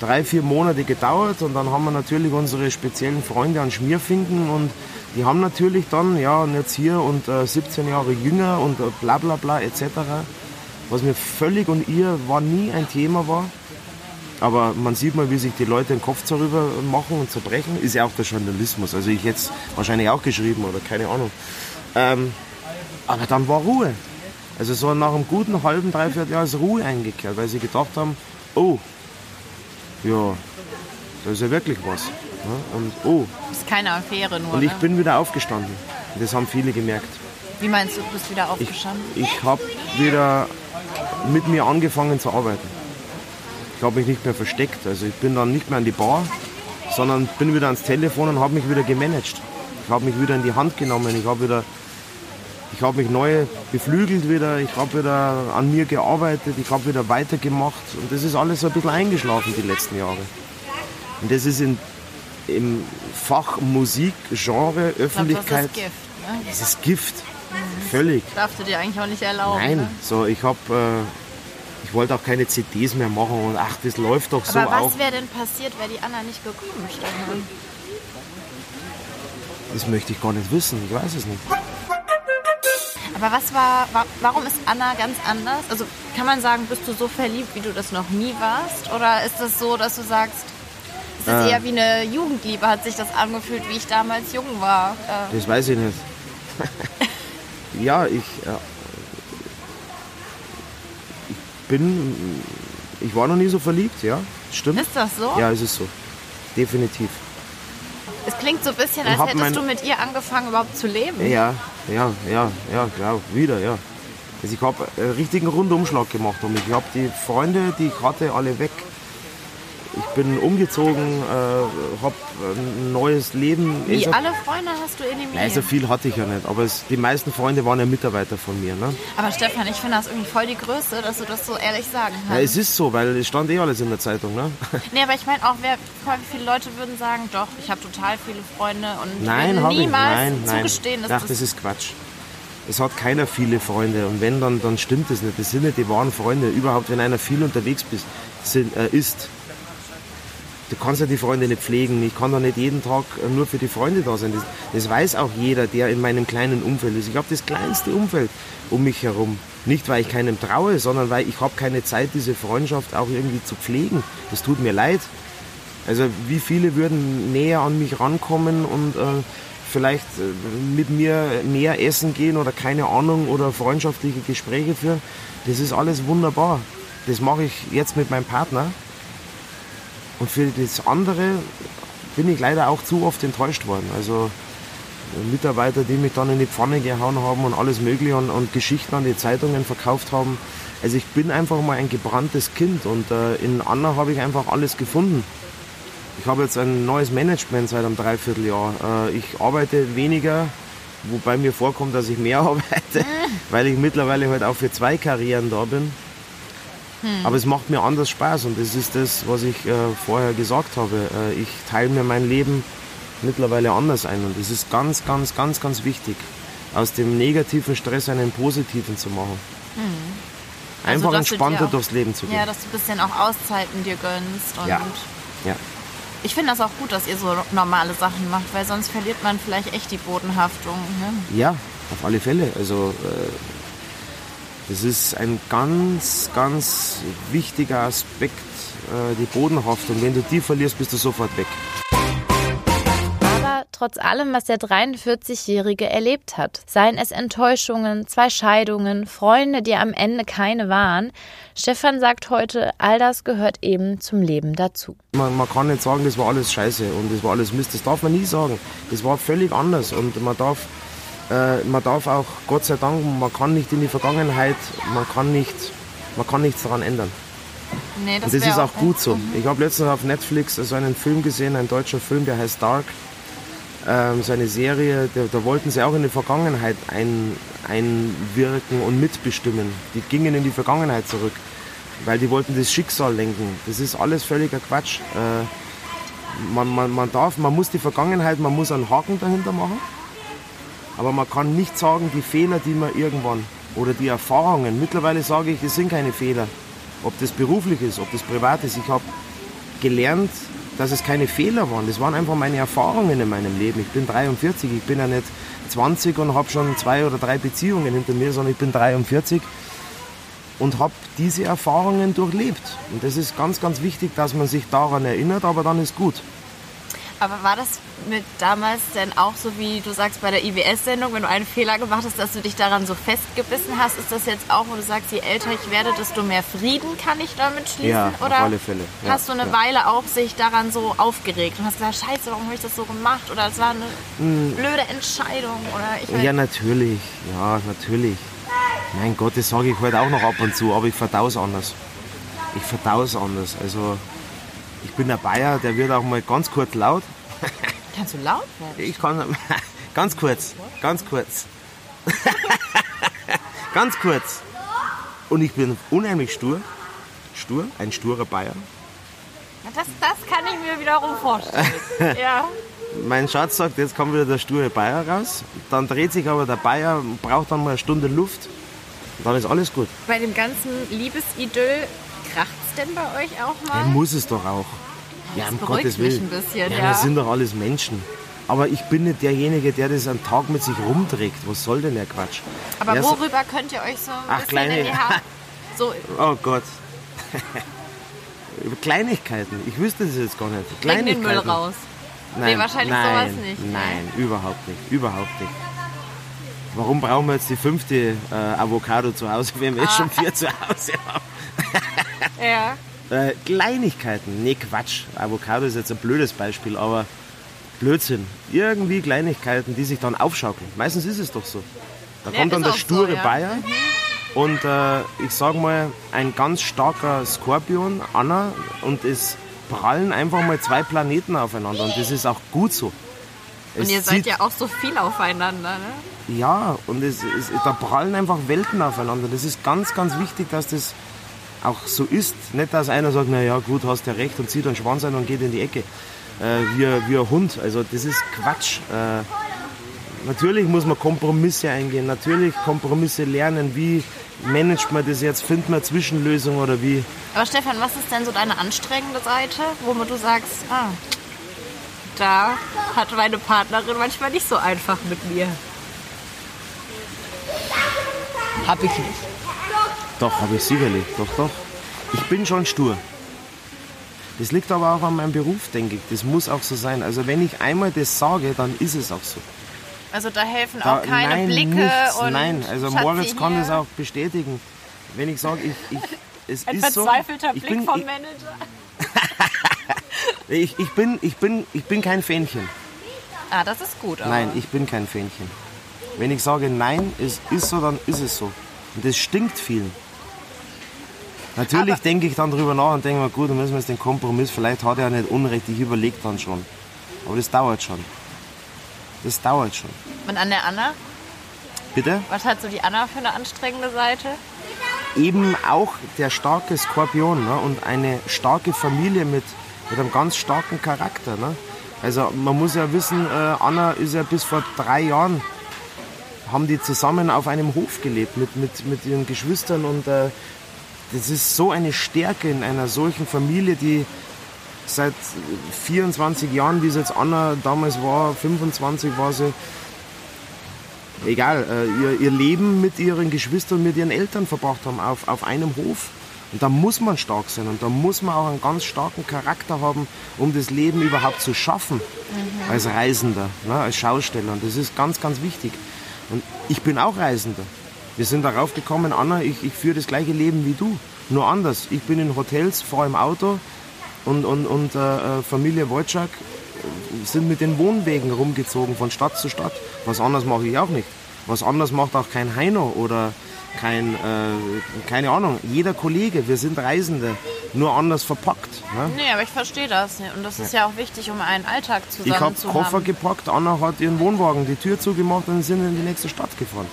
B: drei, vier Monate gedauert und dann haben wir natürlich unsere speziellen Freunde an Schmierfinken und die haben natürlich dann, ja, und jetzt hier und äh, 17 Jahre jünger und äh, bla bla bla etc. Was mir völlig und ihr war nie ein Thema war. Aber man sieht mal, wie sich die Leute den Kopf darüber machen und zerbrechen. Ist ja auch der Journalismus. Also ich jetzt wahrscheinlich auch geschrieben oder keine Ahnung. Ähm, aber dann war Ruhe. Also so nach einem guten halben, dreiviertel Jahr ist Ruhe eingekehrt, weil sie gedacht haben, oh, ja, da ist ja wirklich was. Ja, und oh,
C: Ist keine Affäre nur.
B: und ich
C: ne?
B: bin wieder aufgestanden. Das haben viele gemerkt.
C: Wie meinst du, du bist wieder
B: Ich,
C: aufgestanden?
B: ich habe wieder mit mir angefangen zu arbeiten. Ich habe mich nicht mehr versteckt. Also ich bin dann nicht mehr an die Bar, sondern bin wieder ans Telefon und habe mich wieder gemanagt. Ich habe mich wieder in die Hand genommen. Ich habe wieder, ich habe mich neu beflügelt wieder. Ich habe wieder an mir gearbeitet. Ich habe wieder weitergemacht. Und das ist alles so ein bisschen eingeschlafen die letzten Jahre. Und das ist in, im Fach Musik, Genre,
C: Ich glaube, das
B: Öffentlichkeit.
C: ist Gift. Ne?
B: Das ist Gift. Völlig.
C: Darfst du dir eigentlich auch nicht erlauben.
B: Nein,
C: Ne?
B: so ich habe, äh, wollte auch keine CDs mehr machen und ach, das läuft doch so
C: Aber was wäre denn passiert, wäre die Anna nicht gekommen, Stefan?
B: Das möchte ich gar nicht wissen, ich weiß es nicht.
C: Aber was war, wa warum ist Anna ganz anders? Also kann man sagen, bist du so verliebt, wie du das noch nie warst? Oder ist das so, dass du sagst, ist das
B: Äh.
C: eher wie eine Jugendliebe? Hat sich das angefühlt, wie ich damals jung war? Äh,
B: Das weiß ich nicht. ja, ich, äh, ich bin, ich war noch nie so verliebt, ja, stimmt.
C: ist das so?
B: Ja, ist es so. Definitiv.
C: Es klingt so ein bisschen, als hättest
B: mein-
C: du mit ihr angefangen, überhaupt zu leben.
B: Ja, ja, ja, ja, klar, wieder, ja. Also ich habe einen richtigen Rundumschlag gemacht mich. Ich habe die Freunde, die ich hatte, alle weg. Ich bin umgezogen, äh, habe ein neues Leben.
C: Wie
B: Also-
C: alle Freunde hast du eliminiert.
B: Nein, so viel hatte ich ja nicht, aber es, die meisten Freunde waren ja Mitarbeiter von mir. Ne?
C: Aber Stefan, ich finde das irgendwie voll die Größe, dass du das so ehrlich sagen
B: Ja,
C: kannst.
B: es ist so, weil es stand eh alles in der Zeitung. Ne?
C: nee, aber ich meine auch, wer, voll viele Leute würden sagen, doch, ich habe total viele Freunde und
B: Nein, habe ich.
C: niemals
B: Nein, nein.
C: zugestehen, dass
B: Ach,
C: das
B: das ist Quatsch. Es hat keiner viele Freunde und wenn, dann, dann stimmt es nicht. Das sind nicht die wahren Freunde. Überhaupt, wenn einer viel unterwegs bist, sind, äh, ist. Du kannst ja die Freunde nicht pflegen. Ich kann doch nicht jeden Tag äh, nur für die Freunde da sein. Das, das weiß auch jeder, der in meinem kleinen Umfeld ist. Ich habe das kleinste Umfeld um mich herum. Nicht, weil ich keinem traue, sondern weil ich habe keine Zeit, diese Freundschaft auch irgendwie zu pflegen. Das tut mir leid. Also wie viele würden näher an mich rankommen und äh, vielleicht äh, mit mir mehr essen gehen oder keine Ahnung oder freundschaftliche Gespräche führen. Das ist alles wunderbar. Das mache ich jetzt mit meinem Partner. Und für das andere bin ich leider auch zu oft enttäuscht worden. Also äh, Mitarbeiter, die mich dann in die Pfanne gehauen haben und alles Mögliche und, und Geschichten an die Zeitungen verkauft haben. Also ich bin einfach mal ein gebranntes Kind und äh, in Anna habe ich einfach alles gefunden. Ich habe jetzt ein neues Management seit einem Dreivierteljahr. Äh, ich arbeite weniger, wobei mir vorkommt, dass ich mehr arbeite, weil ich mittlerweile halt auch für zwei Karrieren da bin. Aber es macht mir anders Spaß und das ist das, was ich äh, vorher gesagt habe. Äh, ich teile mir mein Leben mittlerweile anders ein und das ist ganz, ganz, ganz, ganz wichtig, aus dem negativen Stress einen positiven zu machen. Einfach
C: dass du dir
B: entspannter
C: auch-
B: durchs Leben zu gehen.
C: Ja, dass du ein bisschen auch Auszeiten dir gönnst. Und
B: Ja. Ja.
C: ich finde das auch gut, dass ihr so normale Sachen macht, weil sonst verliert man vielleicht echt die Bodenhaftung. Ne?
B: Ja, auf alle Fälle. Also äh, das ist ein ganz, ganz wichtiger Aspekt, äh, die Bodenhaftung. Wenn du die verlierst, bist du sofort weg.
C: Aber trotz allem, was der 43-Jährige erlebt hat. Seien es Enttäuschungen, zwei Scheidungen, Freunde, die am Ende keine waren. Stefan sagt heute, all das gehört eben zum Leben dazu.
B: Man, man kann nicht sagen, das war alles scheiße und das war alles Mist. Das darf man nie sagen. Das war völlig anders und man darf, äh, man darf auch, Gott sei Dank, man kann nicht in die Vergangenheit, man kann, nicht, man kann nichts daran ändern. Nee, das und das ist auch, gut so. Mhm. Ich habe letztens auf Netflix so einen Film gesehen, ein deutscher Film, der heißt Dark. Ähm, so eine Serie, da, da, wollten sie auch in die Vergangenheit ein, einwirken und mitbestimmen. Die gingen in die Vergangenheit zurück, weil die wollten das Schicksal lenken. Das ist alles völliger Quatsch. Äh, man, man, man darf, man muss die Vergangenheit, man muss einen Haken dahinter machen, aber man kann nicht sagen, die Fehler, die man irgendwann oder die Erfahrungen, mittlerweile sage ich, es sind keine Fehler ob das beruflich ist, ob das privat ist. Ich habe gelernt, dass es keine Fehler waren. Das waren einfach meine Erfahrungen in meinem Leben. Ich bin 43, ich bin ja nicht 20 und habe schon zwei oder drei Beziehungen hinter mir, sondern ich bin 43 und habe diese Erfahrungen durchlebt. Und das ist ganz, ganz wichtig, dass man sich daran erinnert, aber dann ist gut.
C: Aber war das mit damals denn auch so, wie du sagst, bei der IWS-Sendung, wenn du einen Fehler gemacht hast, dass du dich daran so festgebissen hast? Ist das jetzt auch, wo du sagst, je älter ich werde, desto mehr Frieden kann ich damit schließen?
B: Ja,
C: Oder
B: auf alle Fälle.
C: Ja, hast du eine ja. Weile auch sich daran so aufgeregt und hast gesagt, scheiße, warum habe ich das so gemacht? Oder es war eine hm. blöde Entscheidung? Oder
B: ich ja, natürlich. Ja, natürlich. Mein Gott, das sage ich halt auch noch ab und zu, aber ich verdau es anders. Ich verdau es anders. Also ich bin der Bayer, der wird auch mal ganz kurz laut.
C: Kannst du laut werden?
B: Ich kann ganz kurz, ganz kurz. ganz kurz. Und ich bin unheimlich stur. Stur, ein sturer Bayer.
C: Das, das kann ich mir wiederum vorstellen. ja.
B: Mein Schatz sagt, jetzt kommt wieder der sture Bayer raus. Dann dreht sich aber der Bayer, braucht dann mal eine Stunde Luft. Dann ist alles gut.
C: Bei dem ganzen Liebesidyll kracht denn bei euch auch mal?
B: Ja, muss es doch auch.
C: Ja, um Gottes Willen. ein bisschen, ja,
B: ja. Das sind doch alles Menschen. Aber ich bin nicht derjenige, der das einen Tag mit sich rumträgt. Was soll denn der Quatsch?
C: Aber Erst worüber könnt ihr euch so ein
B: Ach, bisschen kleine, in die Haare... So oh Gott. Über Kleinigkeiten. Ich wüsste das jetzt gar nicht.
C: Kleinigkeiten. den Müll raus.
B: Nein,
C: nee, wahrscheinlich
B: nein,
C: sowas nicht.
B: Nein, überhaupt nicht. Überhaupt nicht. Warum brauchen wir jetzt die fünfte äh, Avocado zu Hause, wenn wir ah. schon vier zu Hause haben?
C: Ja.
B: Äh, Kleinigkeiten. Nee, Quatsch. Avocado ist jetzt ein blödes Beispiel, aber Blödsinn. Irgendwie Kleinigkeiten, die sich dann aufschaukeln. Meistens ist es doch so. Da ja, kommt dann der sture so, ja. Bayer und äh, ich sag mal, ein ganz starker Skorpion, Anna, und es prallen einfach mal zwei Planeten aufeinander und das ist auch gut so.
C: Und ihr seid ja auch so viel aufeinander, ne?
B: Ja, und es, es, da prallen einfach Welten aufeinander. Das ist ganz, ganz wichtig, dass das auch so ist. Nicht, dass einer sagt, naja gut, hast ja recht und zieht einen Schwanz ein und geht in die Ecke. Äh, wie, wie ein Hund. Also das ist Quatsch. Äh, natürlich muss man Kompromisse eingehen. Natürlich Kompromisse lernen. Wie managt man das jetzt? Findet man Zwischenlösungen oder wie?
C: Aber Stefan, was ist denn so deine anstrengende Seite, womit du sagst, ah, da hat meine Partnerin manchmal nicht so einfach mit mir?
B: Hab ich nicht. Doch, habe ich sicherlich. Doch, doch. Ich bin schon stur. Das liegt aber auch an meinem Beruf, denke ich. Das muss auch so sein. Also wenn ich einmal das sage, dann ist es auch so.
C: Also da helfen da, auch keine nein, Blicke nichts, und
B: Nein, also Schatzi Moritz kann das auch bestätigen. Wenn ich sage, ich, ich, es
C: Ein
B: ist so.
C: Ein verzweifelter Blick bin, vom Manager.
B: ich, ich, bin, ich, bin, ich bin kein Fähnchen.
C: Ah, das ist gut.
B: Aber. Nein, ich bin kein Fähnchen. Wenn ich sage, nein, es ist so, dann ist es so. Und das stinkt vielen. Natürlich denke ich dann drüber nach und denke mir, gut, dann müssen wir jetzt den Kompromiss, vielleicht hat er ja nicht Unrecht, ich überlege dann schon. Aber das dauert schon. Das dauert schon.
C: Und an der Anna?
B: Bitte?
C: Was hat so die Anna für eine anstrengende Seite?
B: Eben auch der starke Skorpion ne? und eine starke Familie mit, mit einem ganz starken Charakter. Ne? Also man muss ja wissen, äh, Anna ist ja bis vor drei Jahren, haben die zusammen auf einem Hof gelebt mit, mit, mit ihren Geschwistern und äh, das ist so eine Stärke in einer solchen Familie, die seit 24 Jahren, wie es jetzt Anna damals war, 25 war sie, egal, äh, ihr, ihr Leben mit ihren Geschwistern, mit ihren Eltern verbracht haben auf, auf einem Hof. Und da muss man stark sein und da muss man auch einen ganz starken Charakter haben, um das Leben überhaupt zu schaffen mhm. als Reisender, ne, als Schausteller. Und das ist ganz, ganz wichtig. Und ich bin auch Reisender. Wir sind darauf gekommen, Anna, ich, ich führe das gleiche Leben wie du, nur anders. Ich bin in Hotels, fahre im Auto und, und, und äh, äh Familie Wojcik sind mit den Wohnwegen rumgezogen von Stadt zu Stadt. Was anderes mache ich auch nicht. Was anderes macht auch kein Heino oder kein, äh, keine Ahnung, jeder Kollege, wir sind Reisende, nur anders verpackt.
C: Ne? Nee, aber ich verstehe das. Und das ist ja, ja auch wichtig, um einen Alltag zusammen
B: ich hab zu haben. Ich habe Koffer gepackt, Anna hat ihren Wohnwagen die Tür zugemacht und sind in die nächste Stadt gefahren.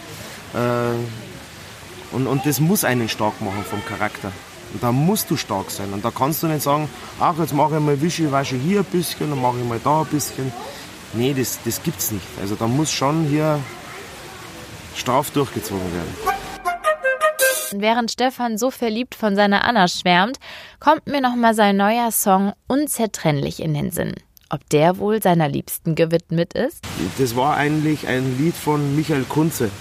B: Äh, und, und das muss einen stark machen vom Charakter. Und da musst du stark sein. Und da kannst du nicht sagen, ach, jetzt mache ich mal Wischiwaschi hier ein bisschen, dann mache ich mal da ein bisschen. Nee, das, das gibt's nicht. Also da muss schon hier straff durchgezogen werden.
C: Während Stefan so verliebt von seiner Anna schwärmt, kommt mir nochmal sein neuer Song Unzertrennlich in den Sinn. Ob der wohl seiner Liebsten gewidmet ist?
B: Das war eigentlich ein Lied von Michael Kunze.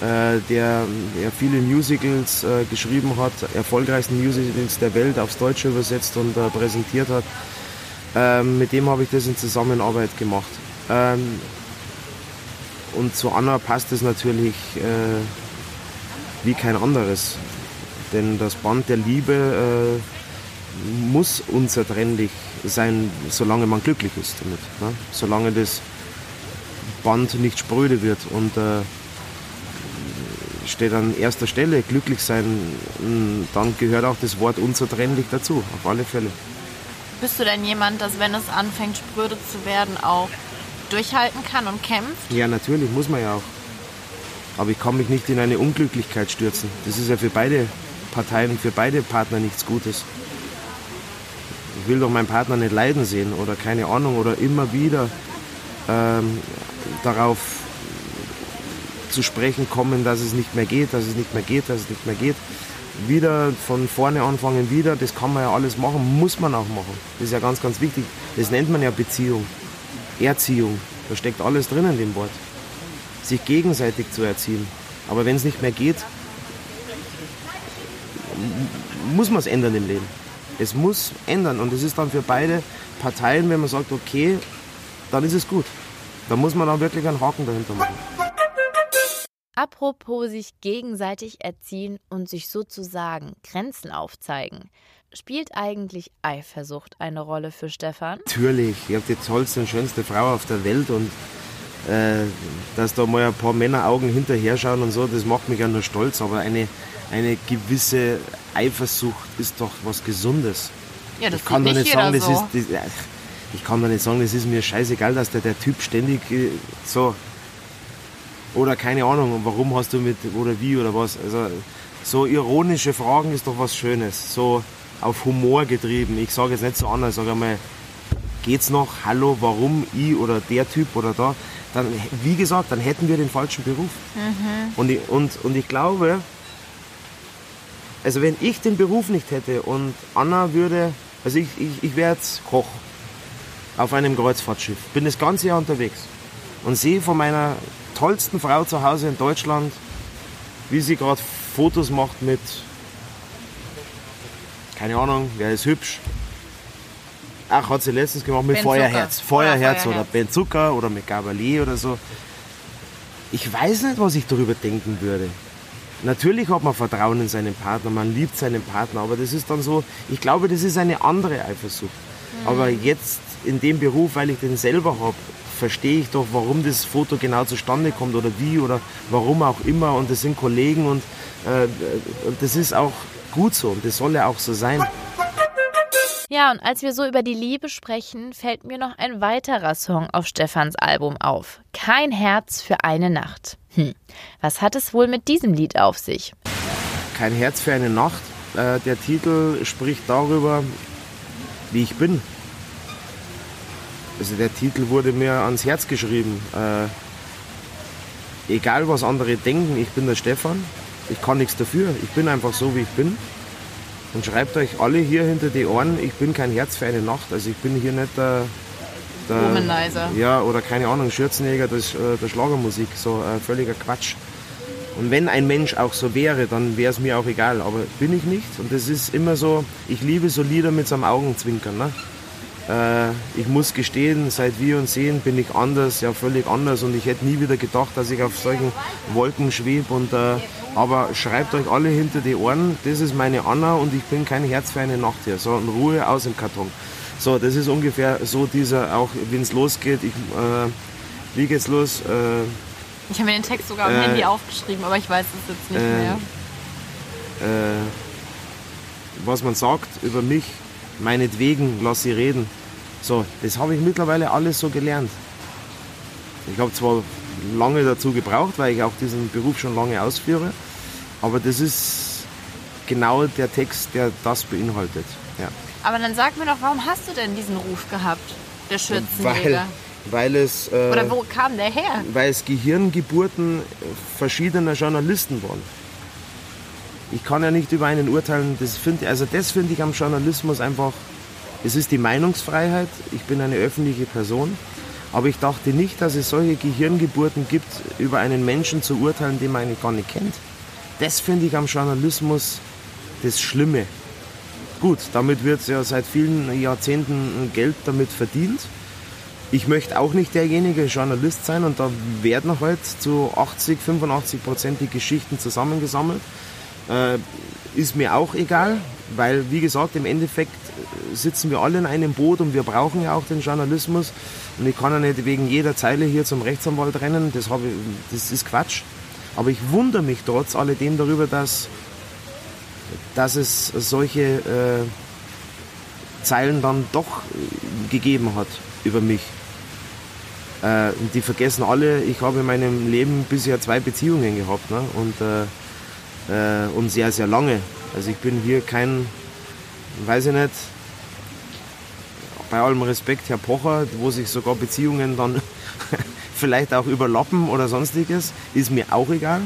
B: Äh, der, der viele Musicals äh, geschrieben hat, erfolgreichsten Musicals der Welt aufs Deutsche übersetzt und äh, präsentiert hat. Ähm, mit dem habe ich das in Zusammenarbeit gemacht. Ähm, und zu Anna passt es natürlich äh, wie kein anderes. Denn das Band der Liebe äh, muss unzertrennlich sein, solange man glücklich ist damit. Ne? Solange das Band nicht spröde wird. Und äh, steht an erster Stelle, glücklich sein, dann gehört auch das Wort unzertrennlich dazu, auf alle Fälle.
C: Bist du denn jemand, dass wenn es anfängt spröde zu werden, auch durchhalten kann und kämpft?
B: Ja, natürlich, muss man ja auch. Aber ich kann mich nicht in eine Unglücklichkeit stürzen. Das ist ja für beide Parteien, für beide Partner nichts Gutes. Ich will doch meinen Partner nicht leiden sehen oder keine Ahnung oder immer wieder ähm, darauf zu sprechen kommen, dass es nicht mehr geht, dass es nicht mehr geht, dass es nicht mehr geht. Wieder von vorne anfangen, wieder, das kann man ja alles machen, muss man auch machen. Das ist ja ganz, ganz wichtig. Das nennt man ja Beziehung, Erziehung. Da steckt alles drin in dem Wort. Sich gegenseitig zu erziehen. Aber wenn es nicht mehr geht, muss man es ändern im Leben. Es muss ändern und es ist dann für beide Parteien, wenn man sagt, okay, dann ist es gut. Da muss man dann wirklich einen Haken dahinter machen.
C: Apropos sich gegenseitig erziehen und sich sozusagen Grenzen aufzeigen. Spielt eigentlich Eifersucht eine Rolle für Stefan?
B: Natürlich. Ich habe die tollste und schönste Frau auf der Welt und äh, dass da mal ein paar Männer Augen hinterher schauen und so, das macht mich ja nur stolz. Aber eine, eine gewisse Eifersucht ist doch was Gesundes.
C: Ja, das ich kann doch nicht sagen, das so.
B: ist. Das, ich kann doch nicht sagen, das ist mir scheißegal, dass der, der Typ ständig äh, so oder keine Ahnung, warum hast du mit oder wie oder was. Also so ironische Fragen ist doch was Schönes. So auf Humor getrieben. Ich sage jetzt nicht so anders, sage einmal, geht's noch? Hallo, warum ich oder der Typ oder da? Dann, wie gesagt, dann hätten wir den falschen Beruf. Mhm. Und, ich, und, und ich glaube, also wenn ich den Beruf nicht hätte und Anna würde, also ich, ich, ich wäre jetzt Koch auf einem Kreuzfahrtschiff, bin das ganze Jahr unterwegs und sehe von meiner tollsten Frau zu Hause in Deutschland, wie sie gerade Fotos macht mit, keine Ahnung, wer ist hübsch. Ach, hat sie letztens gemacht mit ben Feuerherz. Feuerherz oder, oder Ben Zucker oder mit Gabalier oder so. Ich weiß nicht, was ich darüber denken würde. Natürlich hat man Vertrauen in seinen Partner, man liebt seinen Partner, aber das ist dann so, ich glaube, das ist eine andere Eifersucht. Mhm. Aber jetzt in dem Beruf, weil ich den selber habe, verstehe ich doch, warum das Foto genau zustande kommt oder wie oder warum auch immer. Und das sind Kollegen und, äh, das ist auch gut so und das soll ja auch so sein.
C: Ja, und als wir so über die Liebe sprechen, fällt mir noch ein weiterer Song auf Stefans Album auf. Kein Herz für eine Nacht. Hm. Was hat es wohl mit diesem Lied auf sich?
B: Kein Herz für eine Nacht. Äh, der Titel spricht darüber, wie ich bin. Also der Titel wurde mir ans Herz geschrieben. Äh, egal was andere denken, ich bin der Stefan. Ich kann nichts dafür. Ich bin einfach so, wie ich bin. Und schreibt euch alle hier hinter die Ohren, ich bin kein Herz für eine Nacht. Also ich bin hier nicht der,
C: der
B: Womanizer. Ja, oder keine Ahnung, Schürzenjäger der, äh, der Schlagermusik. So äh, völliger Quatsch. Und wenn ein Mensch auch so wäre, dann wäre es mir auch egal. Aber bin ich nicht. Und das ist immer so, ich liebe so Lieder mit so einem Augenzwinkern. Ne? Äh, ich muss gestehen, seit wir uns sehen, bin ich anders, ja völlig anders. Und ich hätte nie wieder gedacht, dass ich auf solchen Wolken schwebe. Und, äh, aber schreibt euch alle hinter die Ohren, das ist meine Anna und ich bin kein Herz für eine Nacht hier. So, in Ruhe aus dem Karton. So, das ist ungefähr so dieser, auch wenn es losgeht. Ich, äh, wie geht's los? Äh,
C: ich habe mir den Text sogar am äh, Handy aufgeschrieben, aber ich weiß es jetzt nicht äh, mehr.
B: Was man sagt über mich, meinetwegen, lass sie reden. So, das habe ich mittlerweile alles so gelernt. Ich habe zwar lange dazu gebraucht, weil ich auch diesen Beruf schon lange ausführe, aber das ist genau der Text, der das beinhaltet. Ja.
C: Aber dann sag mir doch, warum hast du denn diesen Ruf gehabt, der Schürzenjäger?
B: Weil, weil es...
C: Äh, Oder wo kam der her?
B: Weil es Gehirngeburten verschiedener Journalisten waren. Ich kann ja nicht über einen urteilen. Das finde also das finde ich am Journalismus einfach. Es ist die Meinungsfreiheit. Ich bin eine öffentliche Person. Aber ich dachte nicht, dass es solche Gehirngeburten gibt, über einen Menschen zu urteilen, den man eigentlich gar nicht kennt. Das finde ich am Journalismus das Schlimme. Gut, damit wird ja seit vielen Jahrzehnten Geld damit verdient. Ich möchte auch nicht derjenige Journalist sein und da werden halt zu 80, 85 Prozent die Geschichten zusammengesammelt. Äh, ist mir auch egal, weil wie gesagt, im Endeffekt sitzen wir alle in einem Boot und wir brauchen ja auch den Journalismus. Und ich kann ja nicht wegen jeder Zeile hier zum Rechtsanwalt rennen, das, ich, das ist Quatsch. Aber ich wundere mich trotz alledem darüber, dass dass es solche äh, Zeilen dann doch äh, gegeben hat über mich. Äh, die vergessen alle, ich habe in meinem Leben bisher zwei Beziehungen gehabt ne? und, äh, äh, und sehr, sehr lange. Also ich bin hier kein, weiß ich nicht, bei allem Respekt, Herr Pocher, wo sich sogar Beziehungen dann vielleicht auch überlappen oder sonstiges, ist mir auch egal.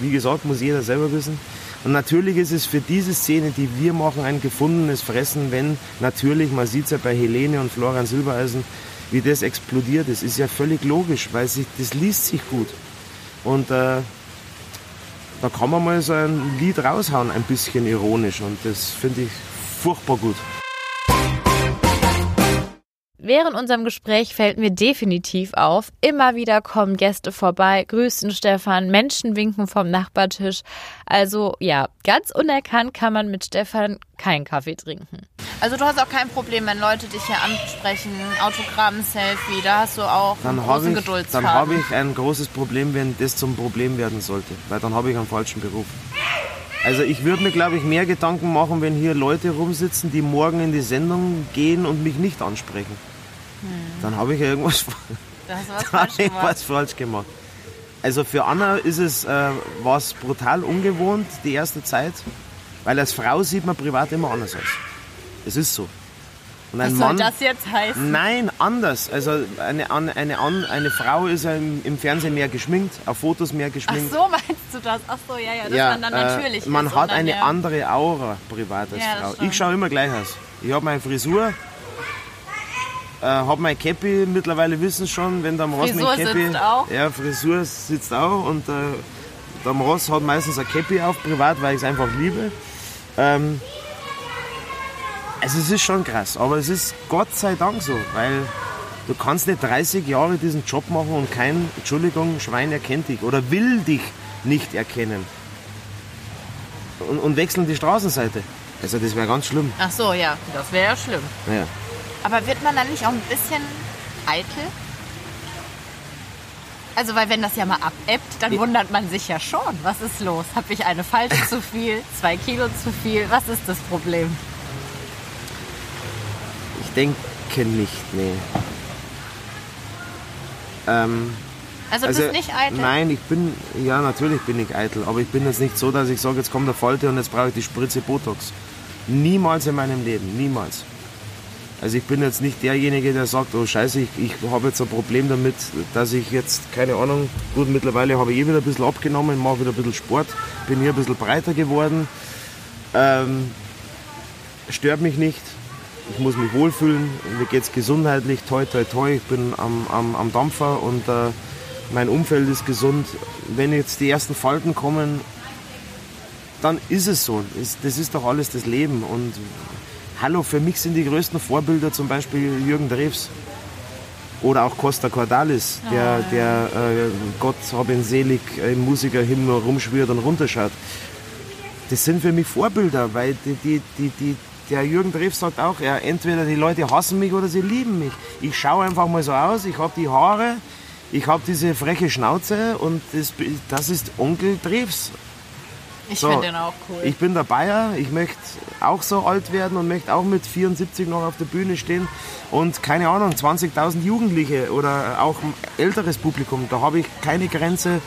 B: Wie gesagt, muss jeder selber wissen. Und natürlich ist es für diese Szene, die wir machen, ein gefundenes Fressen, wenn natürlich, man sieht es ja bei Helene und Florian Silbereisen, wie das explodiert ist. Ist ja völlig logisch, weil sich, das liest sich gut. Und äh, da kann man mal so ein Lied raushauen, ein bisschen ironisch. Und das finde ich furchtbar gut.
C: Während unserem Gespräch fällt mir definitiv auf, immer wieder kommen Gäste vorbei, grüßen Stefan, Menschen winken vom Nachbartisch. Also ja, ganz unerkannt kann man mit Stefan keinen Kaffee trinken. Also du hast auch kein Problem, wenn Leute dich hier ansprechen, Autogramm, Selfie, da hast du auch dann einen großen
B: ich, Dann habe ich ein großes Problem, wenn das zum Problem werden sollte, weil dann habe ich einen falschen Beruf. Also ich würde mir, glaube ich, mehr Gedanken machen, wenn hier Leute rumsitzen, die morgen in die Sendung gehen und mich nicht ansprechen. Dann habe ich irgendwas,
C: was falsch,
B: gemacht. falsch gemacht. Also für Anna ist es äh, was brutal ungewohnt die erste Zeit, weil als Frau sieht man privat immer anders aus. Es ist so.
C: Und ein was Mann, soll das jetzt heißen?
B: Nein, anders. Also eine, eine, eine, eine Frau ist ja im, im, Fernsehen mehr geschminkt, auf Fotos mehr geschminkt.
C: Ach so, meinst du das? Ach so, ja, ja, das ja, man dann äh, natürlich
B: Man hat eine ja. andere Aura privat als ja, Frau. Ich schaue immer gleich aus. Ich habe meine Frisur, äh, habe mein Cappy, mittlerweile wissen schon, wenn der Ross
C: mit Cappy. Sitzt auch.
B: Ja, Frisur sitzt auch und äh, der Ross hat meistens ein Cappy auf privat, weil ich es einfach liebe. Ähm, also es ist schon krass, aber es ist Gott sei Dank so, weil du kannst nicht 30 Jahre diesen Job machen und kein, Entschuldigung, Schwein erkennt dich oder will dich nicht erkennen. Und, und wechseln die Straßenseite. Also das wäre ganz schlimm.
C: Ach so, ja, das wäre ja schlimm.
B: Ja.
C: Aber wird man dann nicht auch ein bisschen eitel? Also, weil wenn das ja mal abebbt, dann wundert man sich ja schon. Was ist los? Habe ich eine Falte zu viel? Zwei Kilo zu viel? Was ist das Problem?
B: Ich denke nicht, nee. Ähm,
C: also, also bist nicht eitel?
B: Nein, ich bin, ja natürlich bin ich eitel, aber ich bin jetzt nicht so, dass ich sage, jetzt kommt der Falte und jetzt brauche ich die Spritze Botox. Niemals in meinem Leben, niemals. Also ich bin jetzt nicht derjenige, der sagt, oh scheiße, ich, ich habe jetzt ein Problem damit, dass ich jetzt, keine Ahnung, gut, mittlerweile habe ich eh wieder ein bisschen abgenommen, mache wieder ein bisschen Sport, bin hier ein bisschen breiter geworden. Ähm, stört mich nicht. Ich muss mich wohlfühlen. Mir geht es gesundheitlich, toi, toi, toi. Ich bin am, am, am Dampfer und äh, mein Umfeld ist gesund. Wenn jetzt die ersten Falten kommen, dann ist es so. Das ist doch alles das Leben. Und hallo, für mich sind die größten Vorbilder zum Beispiel Jürgen Drews. Oder auch Costa Cordalis, der,
C: Ah.
B: der äh, Gott hab ihn selig im Musikerhimmel rumschwirrt und runterschaut. Das sind für mich Vorbilder, weil die, die, die, die, der Jürgen Drews sagt auch, ja, entweder die Leute hassen mich oder sie lieben mich. Ich schaue einfach mal so aus, ich habe die Haare, ich habe diese freche Schnauze und das, das ist Onkel Drews.
C: Ich
B: So,
C: finde den auch cool.
B: Ich bin der Bayer, ich möchte auch so alt werden und möchte auch mit 74 noch auf der Bühne stehen und keine Ahnung, 20.000 Jugendliche oder auch ein älteres Publikum, da habe ich keine Grenze,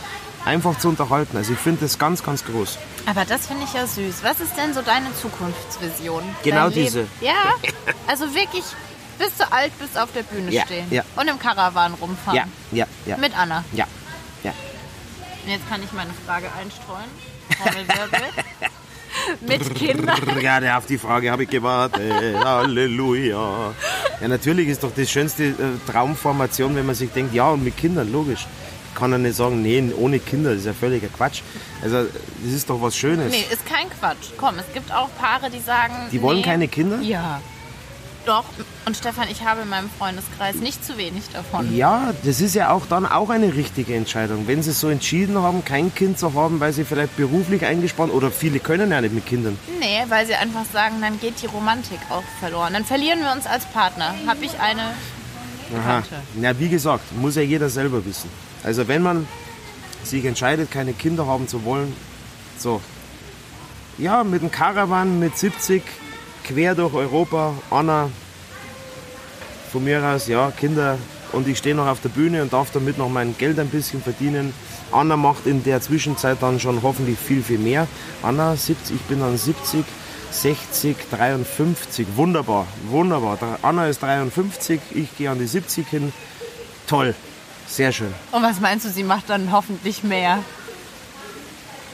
B: einfach zu unterhalten. Also ich finde das ganz, ganz groß.
C: Aber das finde ich ja süß. Was ist denn so deine Zukunftsvision?
B: Genau
C: Dein Leben-
B: diese.
C: Ja, also wirklich bis du alt bist auf der Bühne
B: Ja,
C: stehen
B: ja.
C: und im Karawan rumfahren.
B: Ja, ja, ja.
C: Mit Anna.
B: Ja, ja.
C: Und jetzt kann ich meine Frage einstreuen. Trommelwirbel. Mit Kindern.
B: Ja, der- auf die Frage habe ich gewartet. Halleluja. Ja, natürlich ist doch das schönste äh, Traumformation, wenn man sich denkt, ja, und mit Kindern, logisch. Ich kann ja nicht sagen, nee, ohne Kinder, das ist ja völliger Quatsch. Also, das ist doch was Schönes.
C: Nee, ist kein Quatsch. Komm, es gibt auch Paare, die sagen.
B: Die wollen
C: nee,
B: keine Kinder?
C: Ja. Doch. Und Stefan, ich habe in meinem Freundeskreis nicht zu wenig davon.
B: Ja, das ist ja auch dann auch eine richtige Entscheidung. Wenn sie so entschieden haben, kein Kind zu haben, weil sie vielleicht beruflich eingespannt oder viele können ja nicht mit Kindern.
C: Nee, weil sie einfach sagen, dann geht die Romantik auch verloren. Dann verlieren wir uns als Partner. Habe ich eine.
B: Aha.
C: Bekannte.
B: Na, wie gesagt, muss ja jeder selber wissen. Also wenn man sich entscheidet, keine Kinder haben zu wollen, so. Ja, mit dem Caravan mit 70 quer durch Europa, Anna, von mir aus, ja, Kinder und ich stehe noch auf der Bühne und darf damit noch mein Geld ein bisschen verdienen. Anna macht in der Zwischenzeit dann schon hoffentlich viel, viel mehr. Anna, 70, ich bin dann 70, 60, 53. Wunderbar, wunderbar. Der Anna ist 53, ich gehe an die 70 hin. Toll, sehr schön.
C: Und was meinst du, sie macht dann hoffentlich mehr?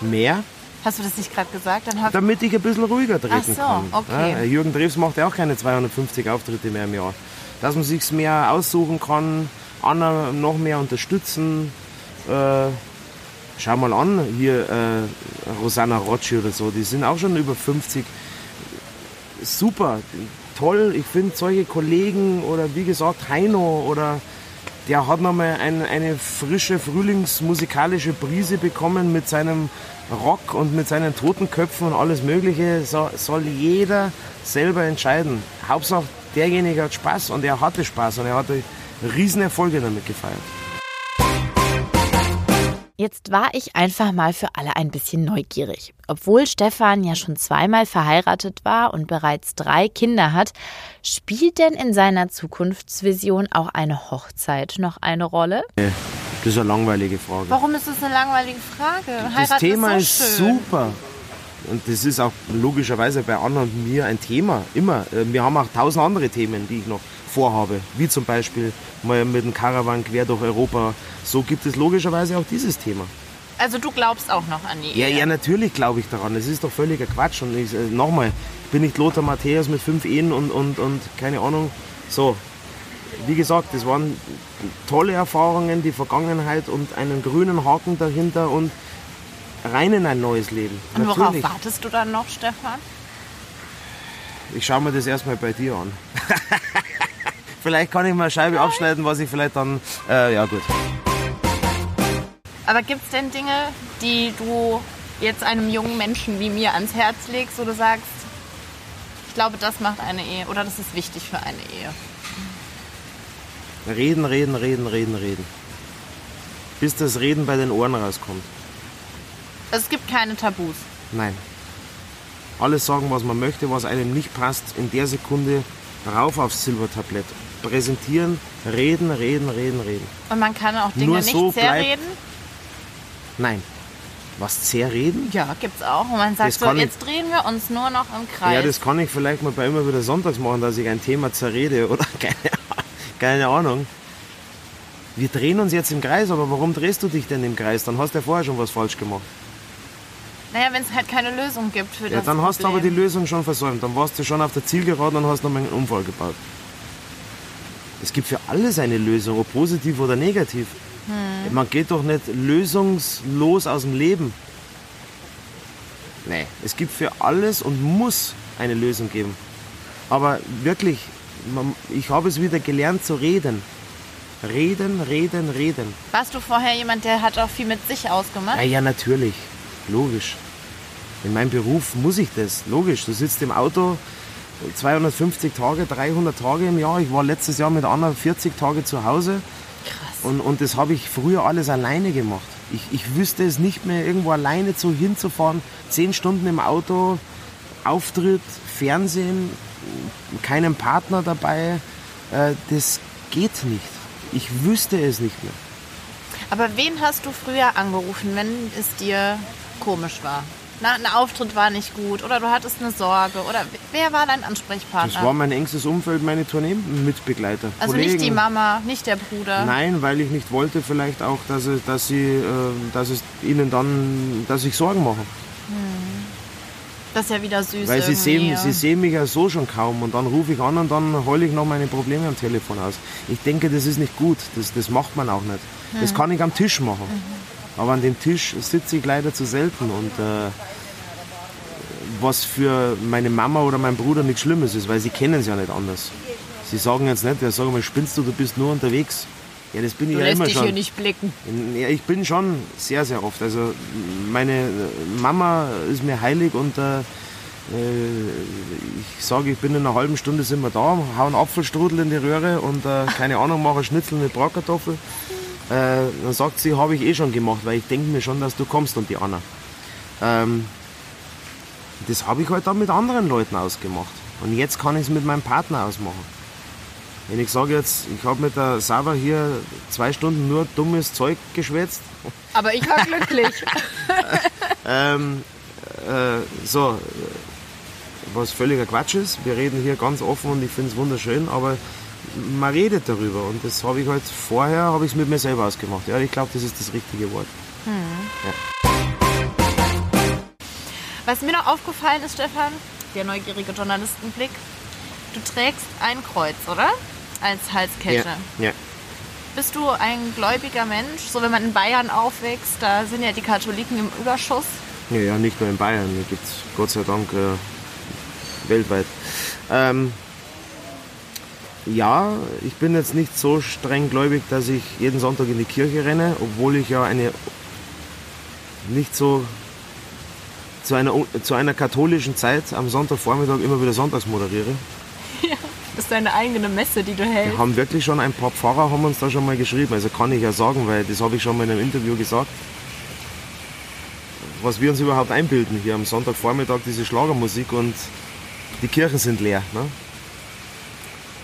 B: Mehr,
C: Hast du das nicht gerade gesagt?
B: Damit ich ein bisschen ruhiger treten
C: Ach so,
B: kann.
C: okay.
B: Ja, Jürgen Drews macht ja auch keine 250 Auftritte mehr im Jahr. Dass man sich mehr aussuchen kann, Anna noch mehr unterstützen. Äh, schau mal an, hier äh, Rosanna Rocci oder so, die sind auch schon über 50. Super, toll. Ich finde solche Kollegen oder wie gesagt Heino oder der hat nochmal ein, eine frische frühlingsmusikalische Brise bekommen mit seinem Rock und mit seinen Totenköpfen und alles Mögliche. So, soll jeder selber entscheiden. Hauptsache derjenige hat Spaß und er hatte Spaß und er hatte Riesenerfolge damit gefeiert.
C: Jetzt war ich einfach mal für alle ein bisschen neugierig. Obwohl Stefan ja schon zweimal verheiratet war und bereits drei Kinder hat, spielt denn in seiner Zukunftsvision auch eine Hochzeit noch eine Rolle?
B: Das ist eine langweilige Frage.
C: Warum ist das eine langweilige Frage?
B: Das Thema
C: ist
B: ist,
C: so schön.
B: super. Und das ist auch logischerweise bei Anna und mir ein Thema, immer. Äh, Wir haben auch tausend andere Themen, die ich noch vorhabe. Wie zum Beispiel mal mit dem Caravan quer durch Europa. So gibt es logischerweise auch dieses Thema.
C: Also du glaubst auch noch an die
B: Ja,
C: Ehe?
B: ja, natürlich glaube ich daran. Das ist doch völliger Quatsch. Und ich, äh, nochmal, ich bin nicht Lothar Matthäus mit fünf Ehen und, und, und keine Ahnung. So, wie gesagt, das waren tolle Erfahrungen, die Vergangenheit und einen grünen Haken dahinter und rein in ein neues Leben.
C: Und worauf
B: Natürlich.
C: wartest du dann noch, Stefan?
B: Ich schaue mir das erstmal bei dir an. vielleicht kann ich mal eine Scheibe abschneiden, was ich vielleicht dann. Äh, ja, gut.
C: Aber gibt es denn Dinge, die du jetzt einem jungen Menschen wie mir ans Herz legst, wo du sagst, ich glaube, das macht eine Ehe oder das ist wichtig für eine Ehe?
B: Reden, reden, reden, reden, reden. Bis das Reden bei den Ohren rauskommt.
C: Also es gibt keine Tabus.
B: Nein. Alles sagen, was man möchte, was einem nicht passt, in der Sekunde rauf aufs Silbertablett. Präsentieren, reden, reden, reden, reden.
C: Und man kann auch Dinge
B: Nur
C: nicht
B: so
C: zerreden.
B: Nein. Was zerreden?
C: Ja, gibt's auch. Und man sagt
B: Das
C: so,
B: kann ich-
C: jetzt drehen wir uns nur noch im Kreis.
B: Ja, das kann ich vielleicht mal bei immer wieder sonntags machen, dass ich ein Thema zerrede oder keine, keine Ahnung. Wir drehen uns jetzt im Kreis, aber warum drehst du dich denn im Kreis? Dann hast du ja vorher schon was falsch gemacht.
C: naja, wenn es halt keine Lösung gibt für
B: Ja,
C: das
B: dann hast du aber die. Lösung schon versäumt. Dann warst du schon auf der Zielgeraden und hast noch mal einen Unfall gebaut. Es gibt für alles eine Lösung, ob positiv oder negativ.
C: Hm.
B: Man geht doch nicht lösungslos aus dem Leben. Nee, es gibt für alles und muss eine Lösung geben. Aber wirklich, man, ich habe es wieder gelernt zu reden. Reden, reden, reden.
C: Warst du vorher jemand, der hat auch viel mit sich ausgemacht?
B: Ja, ja, natürlich. Logisch. In meinem Beruf muss ich das. Logisch. Du sitzt im Auto 250 Tage, 300 Tage im Jahr. Ich war letztes Jahr mit Anna 40 Tage zu Hause. Krass. Und, und das habe ich früher alles alleine gemacht. Ich, ich wüsste es nicht mehr, irgendwo alleine zu hinzufahren. Zehn Stunden im Auto, Auftritt, Fernsehen, keinen Partner dabei. Äh, das geht nicht. Ich wüsste es nicht mehr.
C: Aber wen hast du früher angerufen, wenn es dir komisch war? Na, ein Auftritt war nicht gut oder du hattest eine Sorge oder wer war dein Ansprechpartner?
B: Das war mein engstes Umfeld, meine Tournee-Mitbegleiter.
C: Also Kollegen. nicht die Mama, nicht der Bruder?
B: Nein, weil ich nicht wollte vielleicht auch, dass, es, dass, sie, äh, dass es ihnen dann, dass ich Sorgen mache. Hm.
C: Das ist ja wieder süß.
B: Weil sie sehen, sie sehen mich ja so schon kaum und dann rufe ich an und dann heule ich noch meine Probleme am Telefon aus. Ich denke, das ist nicht gut. Das, das macht man auch nicht. Mhm. Das kann ich am Tisch machen. Mhm. Aber an dem Tisch sitze ich leider zu selten und äh, was für meine Mama oder mein Bruder nichts Schlimmes ist, weil sie kennen es ja nicht anders. Sie sagen jetzt nicht, ja, sag mal, spinnst du, du bist nur unterwegs. Ja, das bin
C: du
B: ich ja immer
C: dich
B: schon.
C: hier nicht blicken.
B: Ja, ich bin schon sehr, sehr oft. Also meine Mama ist mir heilig und äh, ich sage, ich bin in einer halben Stunde sind wir da, hauen Apfelstrudel in die Röhre und äh, keine Ahnung, mache Schnitzel mit Bratkartoffel. Äh, dann sagt sie, habe ich eh schon gemacht, weil ich denke mir schon, dass du kommst und die Anna. Ähm, das habe ich halt dann mit anderen Leuten ausgemacht. Und jetzt kann ich es mit meinem Partner ausmachen. Wenn ich sage jetzt, ich habe mit der Sava hier zwei Stunden nur dummes Zeug geschwätzt.
C: Aber ich war glücklich.
B: ähm, äh, so, was völliger Quatsch ist. Wir reden hier ganz offen und ich finde es wunderschön, aber man redet darüber und das habe ich halt vorher, habe ich es mit mir selber ausgemacht. Ja, ich glaube, das ist das richtige Wort. Hm. Ja.
C: Was mir noch aufgefallen ist, Stefan, der neugierige Journalistenblick, du trägst ein Kreuz, oder? Als Halskette.
B: Ja. ja.
C: Bist du ein gläubiger Mensch? So, wenn man in Bayern aufwächst, da sind ja die Katholiken im Überschuss.
B: Ja, ja nicht nur in Bayern, hier gibt es Gott sei Dank äh, weltweit. Ähm, ja, ich bin jetzt nicht so streng gläubig, dass ich jeden Sonntag in die Kirche renne, obwohl ich ja eine nicht so zu einer, zu einer katholischen Zeit am Sonntagvormittag immer wieder sonntags moderiere.
C: Ja, das ist deine eigene Messe, die du hältst.
B: Wir haben wirklich schon ein paar Pfarrer haben uns da schon mal geschrieben. Also kann ich ja sagen, weil das habe ich schon mal in einem Interview gesagt. Was wir uns überhaupt einbilden hier am Sonntagvormittag, diese Schlagermusik und die Kirchen sind leer. Ne?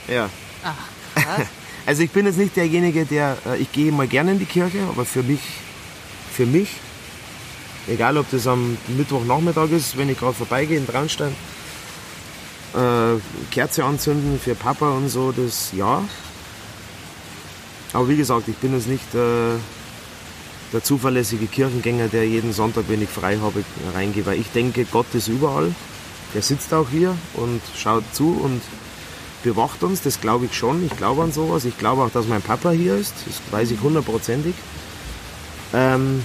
B: Ja.
C: Ach, krass.
B: Also ich bin jetzt nicht derjenige, der, äh, ich gehe mal gerne in die Kirche, aber für mich, für mich Egal, ob das am Mittwochnachmittag ist, wenn ich gerade vorbeigehe in Traunstein. Äh, Kerze anzünden für Papa und so, das ja. Aber wie gesagt, ich bin jetzt nicht äh, der zuverlässige Kirchengänger, der jeden Sonntag, wenn ich frei habe, reingehe. Weil ich denke, Gott ist überall. Der sitzt auch hier und schaut zu und bewacht uns. Das glaube ich schon. Ich glaube an sowas. Ich glaube auch, dass mein Papa hier ist. Das weiß ich hundertprozentig. Ähm,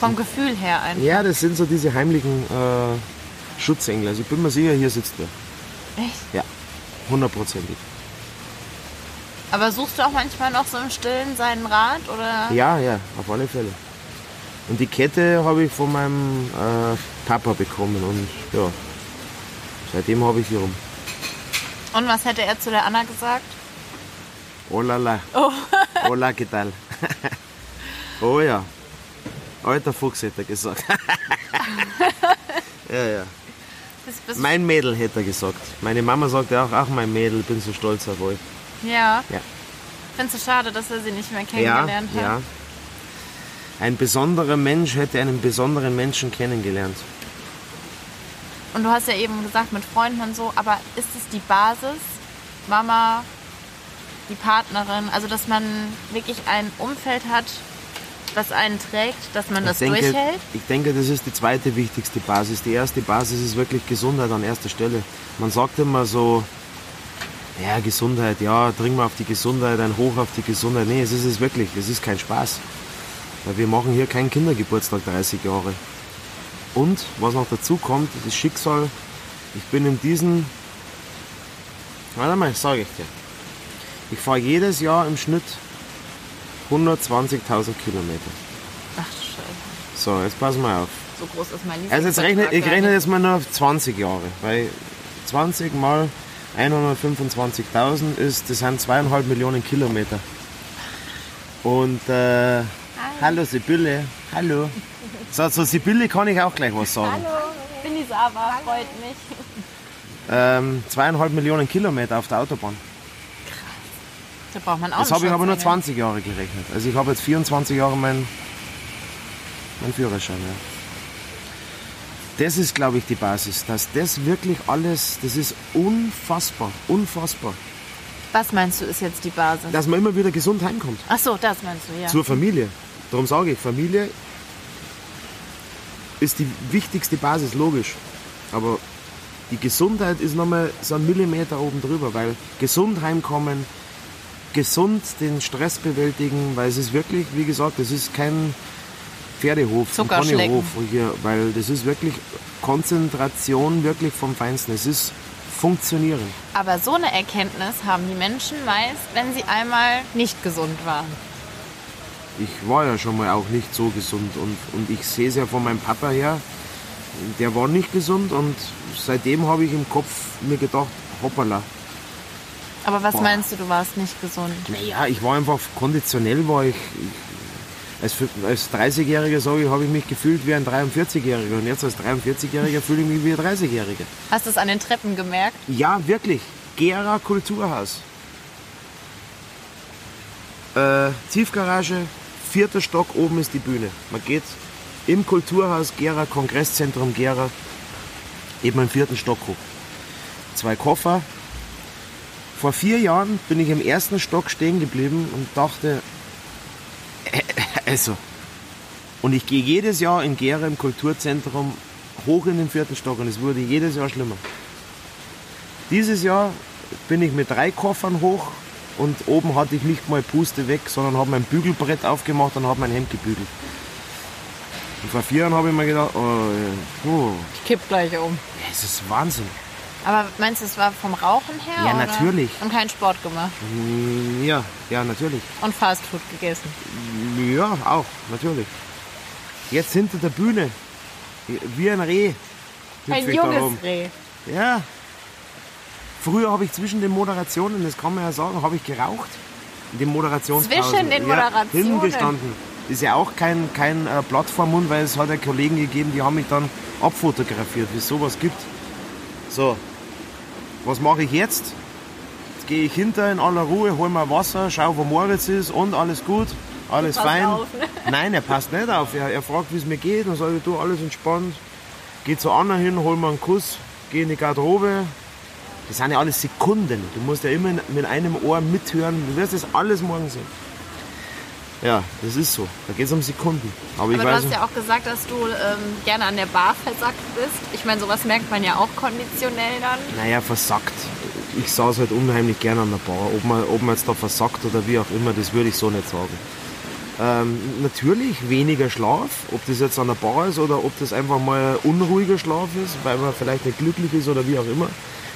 C: vom Gefühl her einfach.
B: Ja, das sind so diese heimlichen äh, Schutzengel. Also ich bin mir sicher, hier sitzt er.
C: Echt?
B: Ja, hundertprozentig.
C: Aber suchst du auch manchmal noch so im Stillen seinen Rat? Oder?
B: Ja, ja, auf alle Fälle. Und die Kette habe ich von meinem äh, Papa bekommen und ja, seitdem habe ich sie rum.
C: Und was hätte er zu der Anna gesagt?
B: Oh la la. Oh. Hola, ¿qué tal? oh ja. Alter Fuchs hätte er gesagt. ja, ja. Mein Mädel hätte er gesagt. Meine Mama sagt ja auch, ach mein Mädel, bin so stolz auf euch.
C: Ja.
B: ja.
C: Findest du schade, dass er sie nicht mehr kennengelernt
B: ja, hat? Ja. Ein besonderer Mensch hätte einen besonderen Menschen kennengelernt.
C: Und du hast ja eben gesagt, mit Freunden und so, aber ist es die Basis? Mama, die Partnerin, also dass man wirklich ein Umfeld hat, was einen trägt, dass man das
B: denke,
C: durchhält?
B: Ich denke, das ist die zweite wichtigste Basis. Die erste Basis ist wirklich Gesundheit an erster Stelle. Man sagt immer so, Ja, Gesundheit, ja, dringen wir auf die Gesundheit, ein Hoch auf die Gesundheit. Nee, es ist es wirklich, es ist kein Spaß. Weil wir machen hier keinen Kindergeburtstag 30 Jahre. Und was noch dazu kommt, das Schicksal, ich bin in diesen, warte mal, sage ich dir. Ich fahre jedes Jahr im Schnitt 120.000 Kilometer.
C: Ach Scheiße.
B: So, jetzt pass mal auf.
C: So groß ist mein
B: Also jetzt rechne, ich rechne jetzt mal nur auf 20 Jahre, weil 20 mal 125.000 ist, das sind zweieinhalb Millionen Kilometer. Und äh, hallo Sibylle, hallo. So, zu Sibylle kann ich auch gleich was sagen.
C: Hallo, bin die Sava, freut mich.
B: Ähm, zweieinhalb Millionen Kilometer auf der Autobahn.
C: Da braucht man auch
B: Das habe ich aber nur
C: Schutzengel.
B: 20 Jahre gerechnet. Also ich habe jetzt 24 Jahre meinen mein Führerschein. Ja. Das ist, glaube ich, die Basis. Dass das wirklich alles, das ist unfassbar, unfassbar.
C: Was meinst du, ist jetzt die Basis?
B: Dass man immer wieder gesund heimkommt.
C: Ach so, das meinst du, ja.
B: Zur Familie. Darum sage ich, Familie ist die wichtigste Basis, logisch. Aber die Gesundheit ist nochmal so ein Millimeter oben drüber, weil gesund heimkommen, gesund den Stress bewältigen, weil es ist wirklich, wie gesagt, das ist kein Pferdehof, ein. Ponyhof hier, weil das ist wirklich Konzentration wirklich vom Feinsten. Es ist Funktionieren.
C: Aber so eine Erkenntnis haben die Menschen meist, wenn sie einmal nicht gesund waren.
B: Ich war ja schon mal auch nicht so gesund und, und ich sehe es ja von meinem Papa her, der war nicht gesund und seitdem habe ich im Kopf mir gedacht, hoppala.
C: Aber was
B: Boah.
C: meinst du, du warst nicht gesund?
B: Naja, ich war einfach, konditionell war ich, ich als, als 30-Jähriger sage ich, habe ich mich gefühlt wie ein 43-Jähriger und jetzt als 43-Jähriger fühle ich mich wie ein 30-Jähriger.
C: Hast du es an den Treppen gemerkt?
B: Ja, wirklich. Gera Kulturhaus. Äh, Tiefgarage, vierter Stock, oben ist die Bühne. Man geht im Kulturhaus Gera, Kongresszentrum Gera, eben im vierten Stock hoch. Zwei Koffer. Vor vier Jahren bin ich im ersten Stock stehen geblieben und dachte, also. Und ich gehe jedes Jahr in Gera im Kulturzentrum hoch in den vierten Stock und es wurde jedes Jahr schlimmer. Dieses Jahr bin ich mit drei Koffern hoch und oben hatte ich nicht mal Puste weg, sondern habe mein Bügelbrett aufgemacht und habe mein Hemd gebügelt. Und vor vier Jahren habe ich mir gedacht, oh, ja, oh,
C: Ich kipp gleich um.
B: es ist Wahnsinn.
C: Aber meinst du, es war vom Rauchen her?
B: Ja,
C: oder?
B: natürlich.
C: Und keinen Sport gemacht.
B: Mm, Ja, ja, natürlich.
C: Und Fastfood gegessen.
B: Ja, auch, natürlich. Jetzt hinter der Bühne, wie ein Reh.
C: Ein junges. Reh.
B: Ja. Früher habe ich zwischen den Moderationen, das kann man ja sagen, habe ich geraucht. In den Moderationspausen.
C: Zwischen den Moderationen?
B: Ja, hingestanden. Ist ja auch kein, kein äh, Blatt vor Mund, weil es hat ja Kollegen gegeben, die haben mich dann abfotografiert, wie es sowas gibt. So, was mache ich jetzt? Jetzt gehe ich hinter in aller Ruhe, hol mir Wasser, schau, wo Moritz ist und alles gut, alles fein.
C: auf, ne?
B: Nein, er passt nicht auf. Er, er fragt, wie es mir geht und sage, du, alles entspannt. Geh zu Anna hin, hol mir einen Kuss, geh in die Garderobe. Das sind ja alles Sekunden. Du musst ja immer mit einem Ohr mithören. Du wirst das alles morgen sehen. Ja, das ist so. Da geht es um Sekunden. Aber,
C: Aber du hast ja auch gesagt, dass du ähm, gerne an der Bar versackt bist. Ich meine, sowas merkt man ja auch konditionell dann.
B: Naja, versackt. Ich saß halt unheimlich gerne an der Bar. Ob man, ob man jetzt da versackt oder wie auch immer, das würde ich so nicht sagen. Ähm, natürlich weniger Schlaf, ob das jetzt an der Bar ist oder ob das einfach mal unruhiger Schlaf ist, weil man vielleicht nicht glücklich ist oder wie auch immer.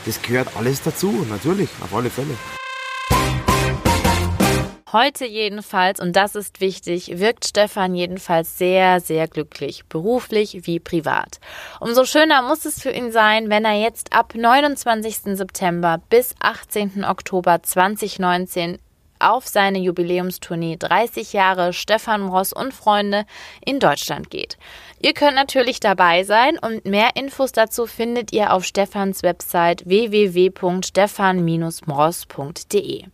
B: Das gehört alles dazu, natürlich, auf alle Fälle.
C: Heute jedenfalls, und das ist wichtig, wirkt Stefan jedenfalls sehr, sehr glücklich, beruflich wie privat. Umso schöner muss es für ihn sein, wenn er jetzt ab 29. September bis 18. Oktober 2019 auf seine Jubiläumstournee 30 Jahre Stefan Ross und Freunde in Deutschland geht. Ihr könnt natürlich dabei sein und mehr Infos dazu findet ihr auf Stefans Website www.stefan-mross.de.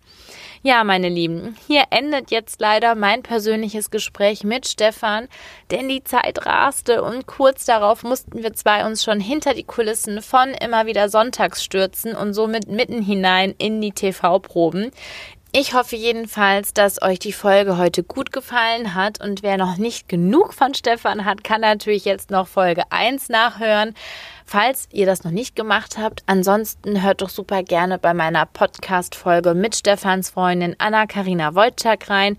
C: Ja, meine Lieben, hier endet jetzt leider mein persönliches Gespräch mit Stefan, denn die Zeit raste und kurz darauf mussten wir zwei uns schon hinter die Kulissen von immer wieder Sonntags stürzen und somit mitten hinein in die TV-Proben.
A: Ich hoffe jedenfalls, dass euch die Folge heute gut gefallen hat und wer noch nicht genug von Stefan hat, kann natürlich jetzt noch Folge 1 nachhören. Falls ihr das noch nicht gemacht habt, ansonsten hört doch super gerne bei meiner Podcast-Folge mit Stefans Freundin Anna-Karina Wojcik rein,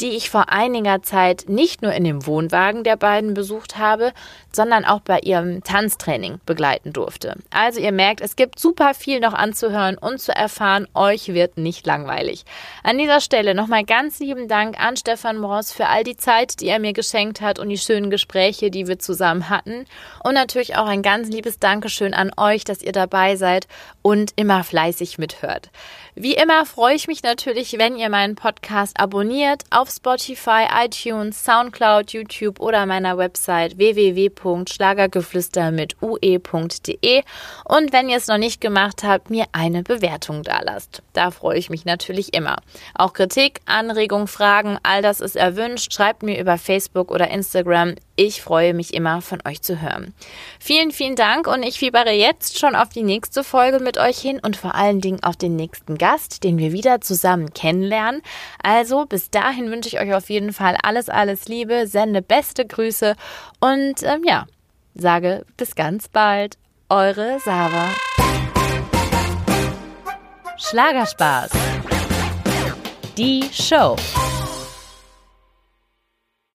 A: die ich vor einiger Zeit nicht nur in dem Wohnwagen der beiden besucht habe, sondern auch bei ihrem Tanztraining begleiten durfte. Also ihr merkt, es gibt super viel noch anzuhören und zu erfahren. Euch wird nicht langweilig. An dieser Stelle nochmal ganz lieben Dank an Stefan Moros für all die Zeit, die er mir geschenkt hat und die schönen Gespräche, die wir zusammen hatten. Und natürlich auch ein ganz liebes großes Dankeschön an euch, dass ihr dabei seid und immer fleißig mithört. Wie immer freue ich mich natürlich, wenn ihr meinen Podcast abonniert auf Spotify, iTunes, Soundcloud, YouTube oder meiner Website www.schlagergeflüster mit ue.de und wenn ihr es noch nicht gemacht habt, mir eine Bewertung da lasst. Da freue ich mich natürlich immer. Auch Kritik, Anregung, Fragen, all das ist erwünscht. Schreibt mir über Facebook oder Instagram. Ich freue mich immer von euch zu hören. Vielen, vielen Dank und ich fiebere jetzt schon auf die nächste Folge mit euch hin und vor allen Dingen auf den nächsten Gast, den wir wieder zusammen kennenlernen. Also bis dahin wünsche ich euch auf jeden Fall alles, alles Liebe, sende beste Grüße und ähm, ja, sage bis ganz bald. Eure Sava. Schlagerspaß. Die Show.